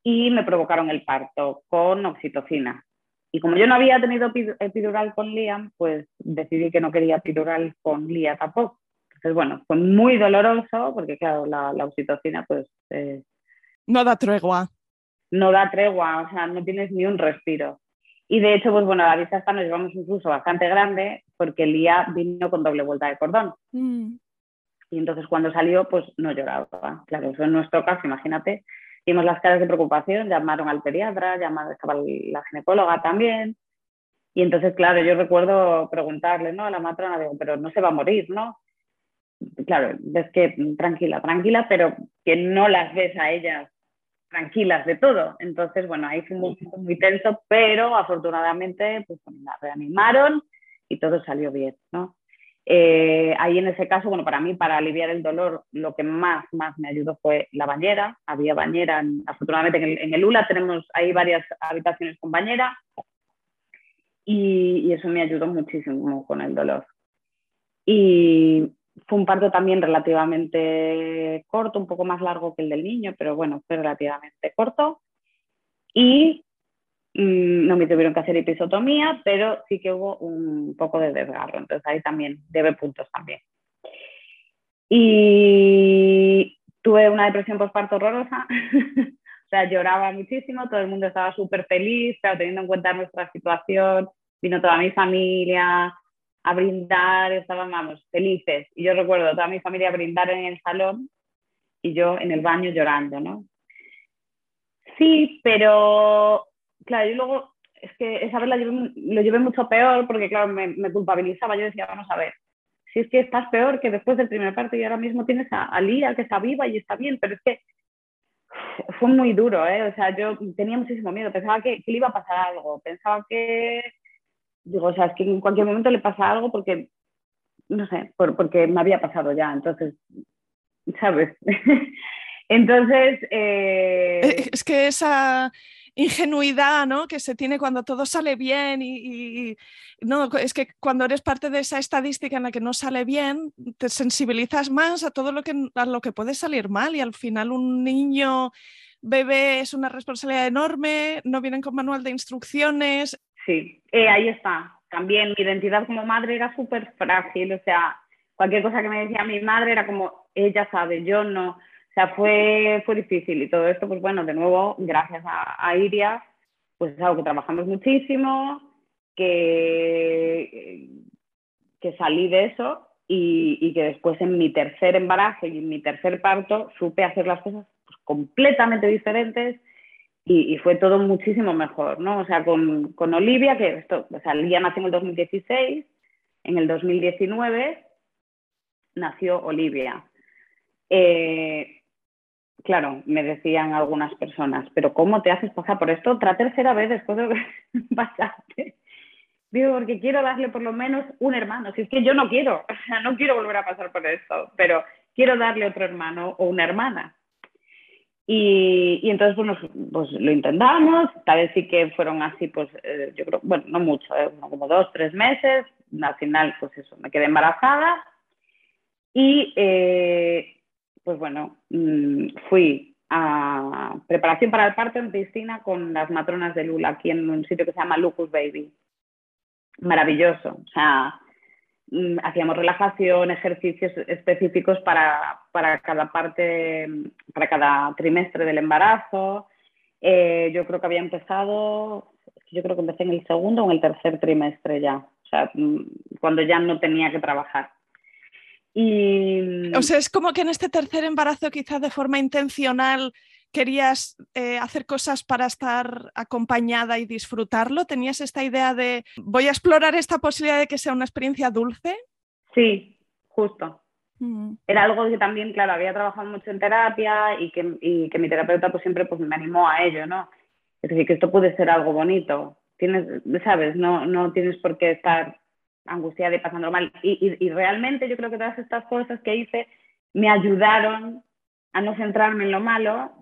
y me provocaron el parto con oxitocina. Y como yo no había tenido epidural con Liam, pues decidí que no quería epidural con Lía tampoco. Entonces, bueno, fue muy doloroso porque, claro, la, la oxitocina, pues... Eh, no da tregua. No da tregua, o sea, no tienes ni un respiro. Y de hecho, pues bueno, la vista hasta nos llevamos un uso bastante grande porque el día vino con doble vuelta de cordón. Mm. Y entonces cuando salió, pues no lloraba. Claro, eso en nuestro caso, imagínate. Vimos las caras de preocupación, llamaron al pediatra, llamaron, estaba la ginecóloga también. Y entonces, claro, yo recuerdo preguntarle, ¿no? A la matrona, digo, pero no se va a morir, ¿no? Claro, ves que tranquila, tranquila, pero que no las ves a ellas tranquilas de todo. Entonces, bueno, ahí fue muy, muy tenso, pero afortunadamente pues, la reanimaron y todo salió bien, ¿no? Eh, ahí en ese caso, bueno, para mí, para aliviar el dolor, lo que más, más me ayudó fue la bañera. Había bañera, afortunadamente en el, en el, ULA tenemos ahí varias habitaciones con bañera y, y, eso me ayudó muchísimo con el dolor. Y, fue un parto también relativamente corto, un poco más largo que el del niño, pero bueno, fue relativamente corto. Y mm, no me tuvieron que hacer episotomía, pero sí que hubo un poco de desgarro, entonces ahí también debe puntos también. Y tuve una depresión postparto horrorosa, o sea, lloraba muchísimo, todo el mundo estaba súper feliz, pero teniendo en cuenta nuestra situación, vino toda mi familia a brindar, estábamos felices. Y yo recuerdo toda mi familia a brindar en el salón y yo en el baño llorando, ¿no? Sí, pero claro, yo luego, es que esa vez lo llevé mucho peor porque, claro, me, me culpabilizaba. Yo decía, vamos a ver, si es que estás peor que después del primer parto y ahora mismo tienes a, Lía que está viva y está bien, pero es que fue muy duro, ¿eh? O sea, yo tenía muchísimo miedo, pensaba que, le iba a pasar algo, pensaba que, digo, o sea, es que en cualquier momento le pasa algo porque, no sé, porque me había pasado ya, entonces, ¿sabes? entonces... Eh, es que esa ingenuidad ¿no? que se tiene cuando todo sale bien y, no, es que cuando eres parte de esa estadística en la que no sale bien, te sensibilizas más a todo lo que, a lo que puede salir mal y al final un niño bebé es una responsabilidad enorme, no vienen con manual de instrucciones. Sí, eh, ahí está. También mi identidad como madre era súper frágil, o sea, cualquier cosa que me decía mi madre era como, ella sabe, yo no. O sea, fue, fue difícil y todo esto, pues bueno, de nuevo, gracias a, Iria, pues es algo que trabajamos muchísimo, que, que salí de eso y, que después en mi tercer embarazo y en mi tercer parto supe hacer las cosas pues, completamente diferentes y, fue todo muchísimo mejor, ¿no? O sea, con, con Olivia, que esto, o sea, Lía nació en el 2016, en el 2019 nació Olivia. Eh, claro, me decían algunas personas, pero ¿cómo te haces pasar por esto otra tercera vez después de que pasaste? Digo, porque quiero darle por lo menos un hermano. Si es que yo no quiero, o sea, no quiero volver a pasar por esto, pero quiero darle otro hermano o una hermana. Y, entonces pues, pues, lo intentamos, tal vez sí que fueron así, pues eh, yo creo, bueno, no mucho, eh, como dos, tres meses, al final pues eso, me quedé embarazada y eh, pues bueno, mm, fui a preparación para el parto en piscina con las matronas de Lula, aquí en un sitio que se llama Lucas Baby. Maravilloso. O sea, hacíamos relajación, ejercicios específicos para, para, cada parte, para cada trimestre del embarazo. Eh, yo creo que había empezado, yo creo que empecé en el segundo o en el tercer trimestre ya, o sea, mm, cuando ya no tenía que trabajar. Y... O sea, es como que en este tercer embarazo quizás de forma intencional querías eh, hacer cosas para estar acompañada y disfrutarlo. ¿Tenías esta idea de voy a explorar esta posibilidad de que sea una experiencia dulce? Sí, justo. Mm. Era algo que también, claro, había trabajado mucho en terapia y que, y que mi terapeuta pues siempre pues, me animó a ello, ¿no? Es decir, que esto puede ser algo bonito. Tienes, sabes, no, no tienes por qué estar angustiada y pasando mal. Y, y, realmente yo creo que todas estas cosas que hice me ayudaron a no centrarme en lo malo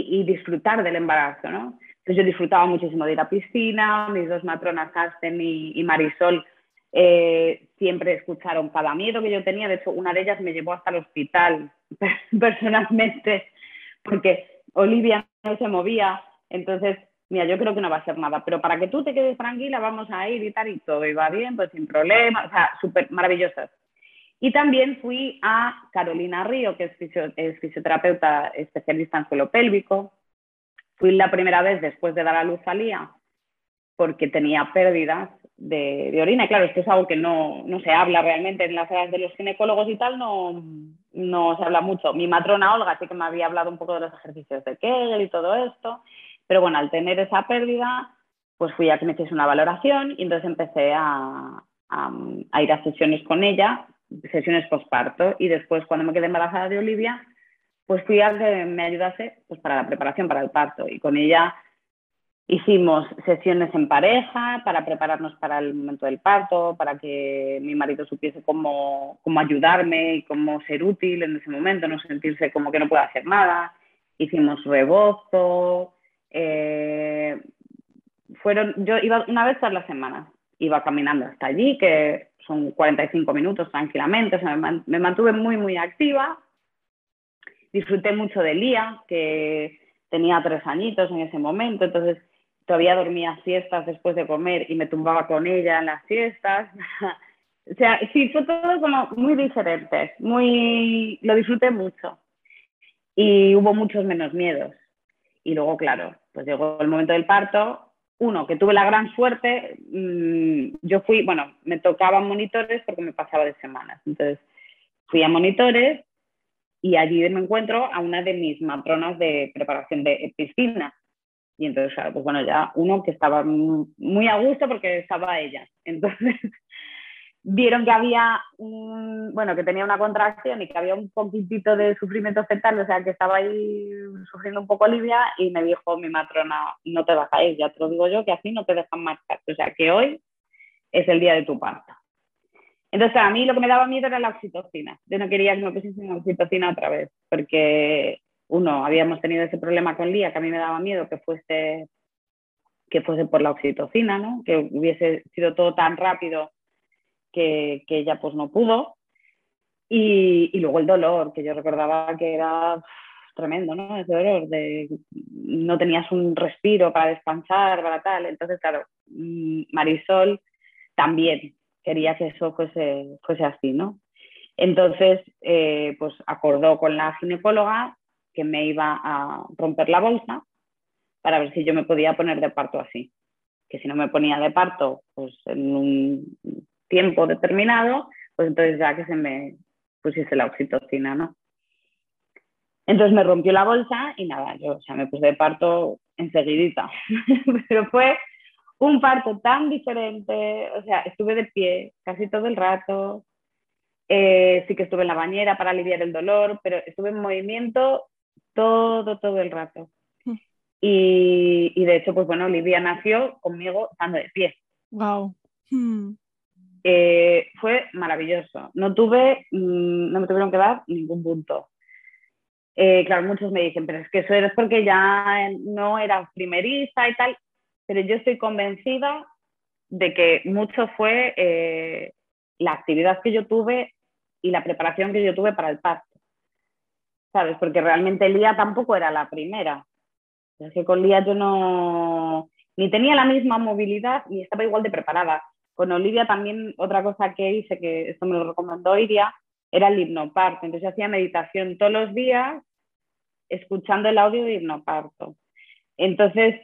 y, disfrutar del embarazo, ¿no? Entonces yo disfrutaba muchísimo de ir a piscina, mis dos matronas, Carsten y, Marisol, eh, siempre escucharon cada miedo que yo tenía. De hecho, una de ellas me llevó hasta el hospital personalmente porque Olivia no se movía. Entonces mira, yo creo que no va a ser nada, pero para que tú te quedes tranquila, vamos a ir y tal, y todo iba bien, pues sin problema, o sea, súper maravillosas. Y también fui a Carolina Río, que es, fisioterapeuta especialista en suelo pélvico. Fui la primera vez después de dar a luz a Lía, porque tenía pérdidas de, orina. Y claro, esto es algo que no, no, se habla realmente en las áreas de los ginecólogos y tal, no, no se habla mucho. Mi matrona Olga sí que me había hablado un poco de los ejercicios de Kegel y todo esto. Pero bueno, al tener esa pérdida, pues fui a que me hiciese una valoración y entonces empecé a, a, ir a sesiones con ella, sesiones posparto. Y después, cuando me quedé embarazada de Olivia, pues fui a que me ayudase pues, para la preparación para el parto. Y con ella hicimos sesiones en pareja para prepararnos para el momento del parto, para que mi marido supiese cómo, cómo ayudarme y cómo ser útil en ese momento, no sentirse como que no puedo hacer nada. Hicimos rebozo, eh, fueron, yo iba una vez todas las semanas iba caminando hasta allí, que son 45 minutos tranquilamente, o sea, me, mantuve muy, muy activa. Disfruté mucho de Lía, que tenía tres añitos en ese momento, entonces todavía dormía siestas después de comer y me tumbaba con ella en las siestas. o sea, sí, fue todo como muy diferente, muy, lo disfruté mucho y hubo muchos menos miedos. Y luego, claro, pues llegó el momento del parto. Uno, que tuve la gran suerte, mm, yo fui, bueno, me tocaban monitores porque me pasaba de semanas. Entonces, fui a monitores y allí me encuentro a una de mis matronas de preparación de piscina. Y entonces, pues bueno, ya uno que estaba muy a gusto porque estaba ella. Entonces, vieron que había un, bueno, que tenía una contracción y que había un poquitito de sufrimiento fetal, o sea, que estaba ahí sufriendo un poco Olivia y me dijo mi matrona, no te vas a ir, ya te lo digo yo, que así no te dejan marchar, o sea, que hoy es el día de tu parto. Entonces, a mí lo que me daba miedo era la oxitocina. Yo no quería que me pusiesen oxitocina otra vez, porque uno, habíamos tenido ese problema con Lía, que a mí me daba miedo que fuese, que fuese por la oxitocina, ¿no? Que hubiese sido todo tan rápido que, ella pues no pudo. Y, luego el dolor, que yo recordaba que era tremendo, ¿no? Ese dolor de no tenías un respiro para descansar, para tal. Entonces, claro, mm, Marisol también quería que eso fuese, fuese así, ¿no? Entonces, eh, pues acordó con la ginecóloga que me iba a romper la bolsa para ver si yo me podía poner de parto así. Que si no me ponía de parto, pues en un tiempo determinado, pues entonces ya que se me pusiese la oxitocina, ¿no? Entonces me rompió la bolsa y nada, yo o sea, me puse de parto enseguidita. Pero fue un parto tan diferente, o sea, estuve de pie casi todo el rato, eh, sí que estuve en la bañera para aliviar el dolor, pero estuve en movimiento todo, todo el rato. Mm. Y, y de hecho, pues bueno, Olivia nació conmigo estando de pie. Wow. Eh, fue maravilloso. No tuve, mm, no me tuvieron que dar ningún punto. Eh, claro, muchos me dicen, pero es que eso es porque ya no era primeriza y tal, pero yo estoy convencida de que mucho fue eh, la actividad que yo tuve y la preparación que yo tuve para el parto. ¿Sabes? Porque realmente Lía tampoco era la primera. Es que con Lía yo no, ni tenía la misma movilidad ni estaba igual de preparada. Con Olivia también otra cosa que hice, que esto me lo recomendó Iria, era el hipnoparto. Entonces hacía meditación todos los días escuchando el audio de hipnoparto. Entonces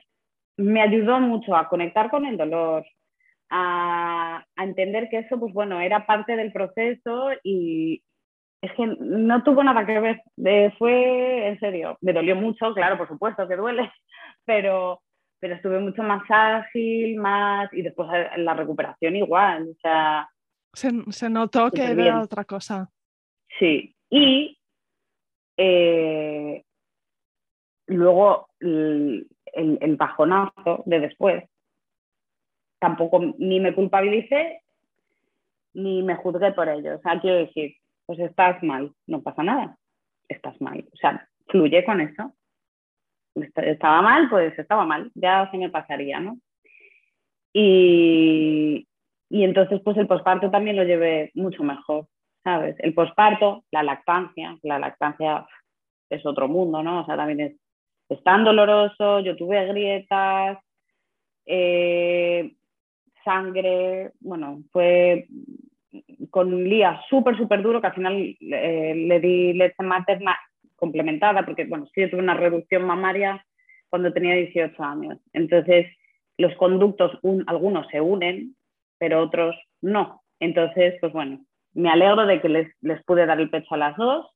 me ayudó mucho a conectar con el dolor, a, entender que eso, pues bueno, era parte del proceso y es que no tuvo nada que ver. fue, en serio, me dolió mucho, claro, por supuesto que duele, pero pero estuve mucho más ágil, más y después en la recuperación igual, o sea... Se, notó que era otra cosa. Sí, y eh, luego el, el, bajonazo de después, tampoco ni me culpabilicé ni me juzgué por ello. O sea, quiero decir, pues estás mal, no pasa nada, estás mal. O sea, fluye con eso estaba mal, pues estaba mal, ya se me pasaría, ¿no? Y, y entonces, pues el posparto también lo llevé mucho mejor, ¿sabes? El posparto, la lactancia, la lactancia es otro mundo, ¿no? O sea, también es, tan doloroso, yo tuve grietas, eh, sangre, bueno, fue con un Lía súper, súper duro, que al final eh, le di leche materna complementada, porque bueno, sí yo tuve una reducción mamaria cuando tenía 18 años. Entonces, los conductos, algunos se unen, pero otros no. Entonces, pues bueno, me alegro de que les, les pude dar el pecho a las dos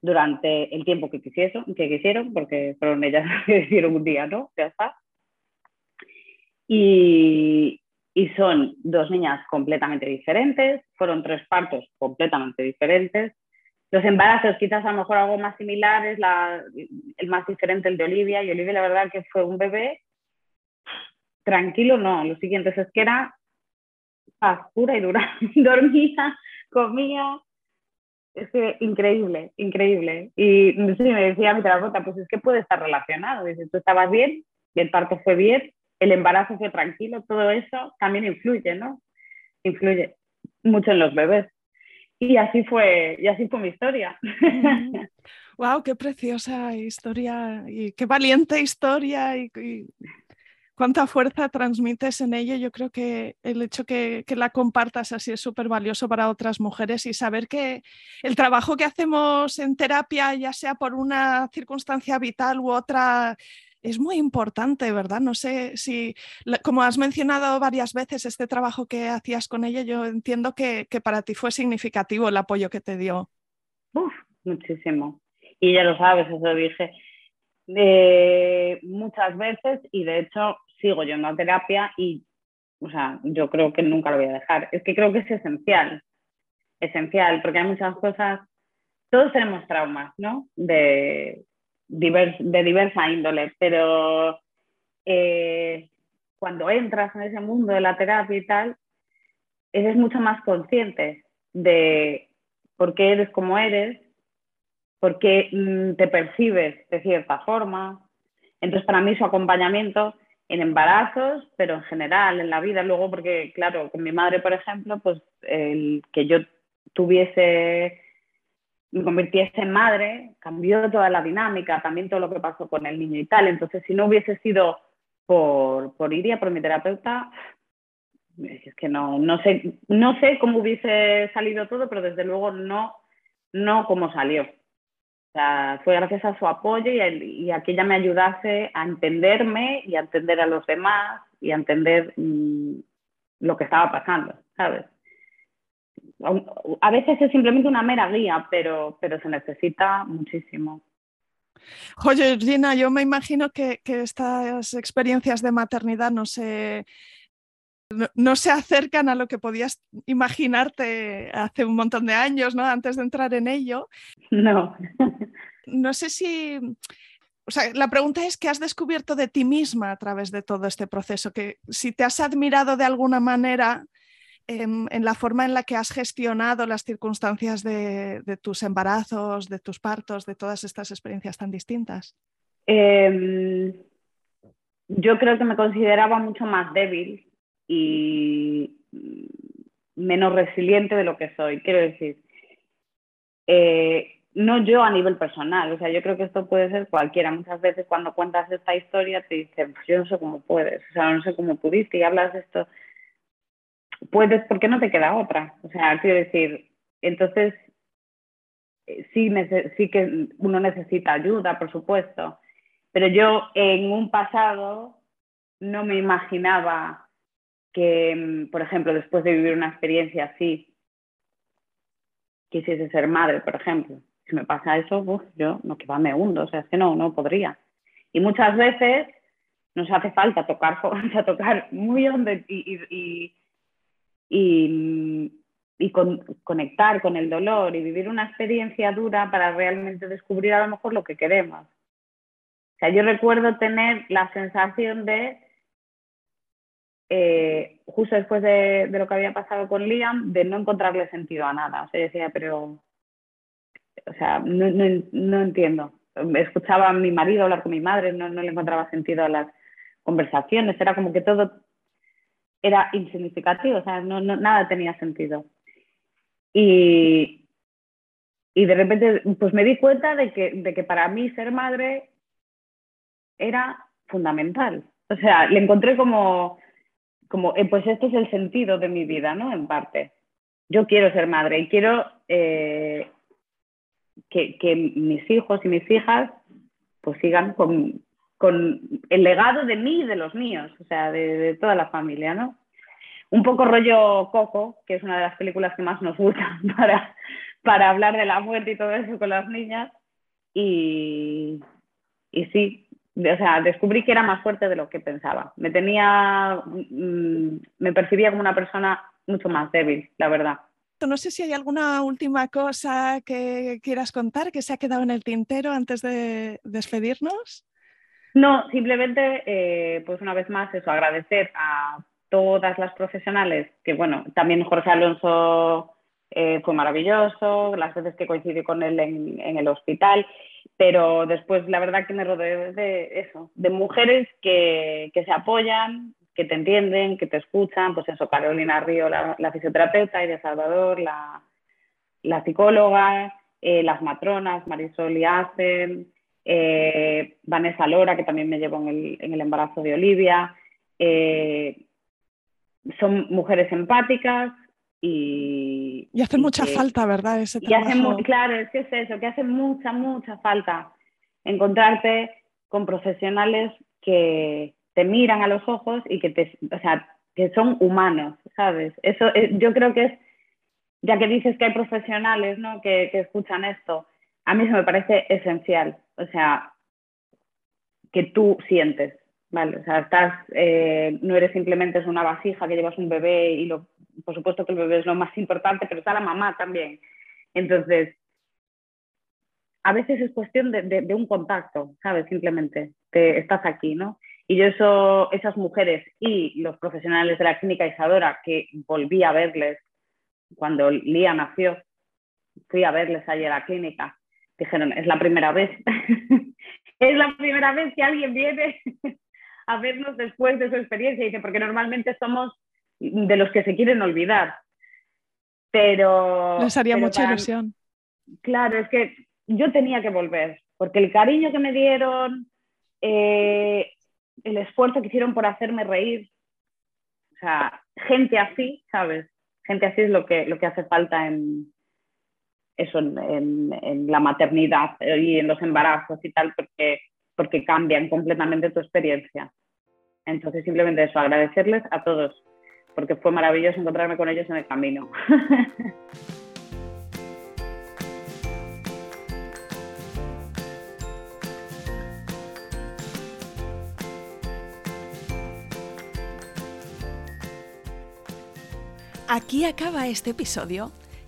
durante el tiempo que quisieron, que quisieron porque fueron ellas que hicieron un día, ¿no? Ya está. Y, y son dos niñas completamente diferentes, fueron tres partos completamente diferentes, los embarazos, quizás a lo mejor algo más similar es la, el más diferente, el de Olivia. Y Olivia, la verdad, que fue un bebé tranquilo, no. Lo siguiente es que era paz pura y dura. Dormía, comía. Es increíble, increíble. Y sé, me decía mi terapeuta, pues es que puede estar relacionado. Dice, tú estabas bien, el parto fue bien, el embarazo fue tranquilo, todo eso también influye, ¿no? Influye mucho en los bebés. Y así fue, y así fue mi historia. Wow, qué preciosa historia y qué valiente historia y, cuánta fuerza transmites en ello. Yo creo que el hecho que, que la compartas así es súper valioso para otras mujeres y saber que el trabajo que hacemos en terapia, ya sea por una circunstancia vital u otra, es muy importante, ¿verdad? No sé si, como has mencionado varias veces, este trabajo que hacías con ella, yo entiendo que, para ti fue significativo el apoyo que te dio. Muchísimo. Y ya lo sabes, eso dije eh, muchas veces y de hecho sigo yendo a terapia y, o sea, yo creo que nunca lo voy a dejar. Es que creo que es esencial, esencial, porque hay muchas cosas, todos tenemos traumas, ¿no? De, de diversa índole, pero eh, cuando entras en ese mundo de la terapia y tal, eres mucho más consciente de por qué eres como eres, por qué mm, te percibes de cierta forma. Entonces, para mí su acompañamiento en embarazos, pero en general, en la vida, luego porque, claro, con mi madre, por ejemplo, pues el que yo tuviese, me convirtiese en madre, cambió toda la dinámica, también todo lo que pasó con el niño y tal. Entonces, si no hubiese sido por, por Iria, por mi terapeuta, es que no, no, sé, no sé cómo hubiese salido todo, pero desde luego no, no cómo salió. O sea, fue gracias a su apoyo y a, que ella me ayudase a entenderme y a entender a los demás y a entender mm, lo que estaba pasando, ¿sabes? A veces es simplemente una mera guía, pero, pero se necesita muchísimo. Oye, Gina, yo me imagino que, que estas experiencias de maternidad no se no, se acercan a lo que podías imaginarte hace un montón de años, ¿no? Antes de entrar en ello. No. No sé si. O sea, la pregunta es qué has descubierto de ti misma a través de todo este proceso, que si te has admirado de alguna manera en, la forma en la que has gestionado las circunstancias de, tus embarazos, de tus partos, de todas estas experiencias tan distintas. Em, yo creo que me consideraba mucho más débil y menos resiliente de lo que soy. Quiero decir, eh, no yo a nivel personal, o sea, yo creo que esto puede ser cualquiera. Muchas veces cuando cuentas esta historia te dicen, pues yo no sé cómo puedes, o sea, no sé cómo pudiste y hablas de esto. Puedes porque no te queda otra. O sea, quiero decir, entonces sí, sí que uno necesita ayuda, por supuesto, pero yo en un pasado no me imaginaba que, mm, por ejemplo, después de vivir una experiencia así, quisiese ser madre, por ejemplo. Si me pasa eso, yo no que va, me hundo, o sea, es que no, no podría. Y muchas veces nos hace falta tocar, a tocar muy hondo y, y, y conectar con el dolor y vivir una experiencia dura para realmente descubrir a lo mejor lo que queremos. O sea, yo recuerdo tener la sensación de eh, justo después de, lo que había pasado con Liam, de no encontrarle sentido a nada. O sea, decía, pero, o sea, no, no, no entiendo. Escuchaba a mi marido hablar con mi madre, no, no le encontraba sentido a las conversaciones, era como que todo era insignificativo, o sea, no, no, nada tenía sentido. Y, y de repente, pues me di cuenta de que, de que para mí ser madre era fundamental. O sea, le encontré como, como, eh, pues este es el sentido de mi vida, ¿no? En parte. Yo quiero ser madre y quiero eh, que, que, mis hijos y mis hijas pues sigan con, con, el legado de mí y de los míos, o sea, de, toda la familia, ¿no? Un poco rollo Coco, que es una de las películas que más nos gustan para, para hablar de la muerte y todo eso con las niñas. Y, y sí, o sea, descubrí que era más fuerte de lo que pensaba. Me tenía, mm, me percibía como una persona mucho más débil, la verdad. No sé si hay alguna última cosa que quieras contar que se ha quedado en el tintero antes de despedirnos. No, simplemente, eh, pues una vez más, eso, agradecer a todas las profesionales, que bueno, también Jorge Alonso eh, fue maravilloso, las veces que coincidí con él en, el hospital, pero después la verdad que me rodeé de eso, de mujeres que, que se apoyan, que te entienden, que te escuchan, pues eso, Carolina Río, la, la fisioterapeuta, de Salvador, la, la psicóloga, eh, las matronas, Marisol y Asen, eh, Vanessa Lora, que también me llevó en el, en el embarazo de Olivia. Eh, son mujeres empáticas y... Y hace mucha falta, ¿verdad? Ese y claro, es que es eso, que hace mucha, mucha falta encontrarte con profesionales que te miran a los ojos y que, te, o sea, que son humanos, ¿sabes? Eso yo creo que es, ya que dices que hay profesionales ¿no? que, que escuchan esto, a mí se me parece esencial, o sea, que tú sientes, ¿vale? O sea, estás, eh, no eres simplemente una vasija que llevas un bebé y lo, por supuesto que el bebé es lo más importante, pero está la mamá también. Entonces, a veces es cuestión de, de, un contacto, ¿sabes? Simplemente, te, estás aquí, ¿no? Y yo eso, esas mujeres y los profesionales de la clínica Isadora, que volví a verles cuando Lía nació, fui a verles allí a la clínica, dijeron, es la primera vez, es la primera vez que alguien viene a vernos después de su experiencia, dice, porque normalmente somos de los que se quieren olvidar. Pero... Les haría mucha ilusión. Claro, es que yo tenía que volver, porque el cariño que me dieron, eh, el esfuerzo que hicieron por hacerme reír, o sea, gente así, ¿sabes? Gente así es lo que, lo que hace falta en, eso en, la maternidad y en los embarazos y tal, porque, porque cambian completamente tu experiencia. Entonces, simplemente eso, agradecerles a todos, porque fue maravilloso encontrarme con ellos en el camino. Aquí acaba este episodio.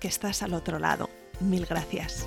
que estás al otro lado. Mil gracias.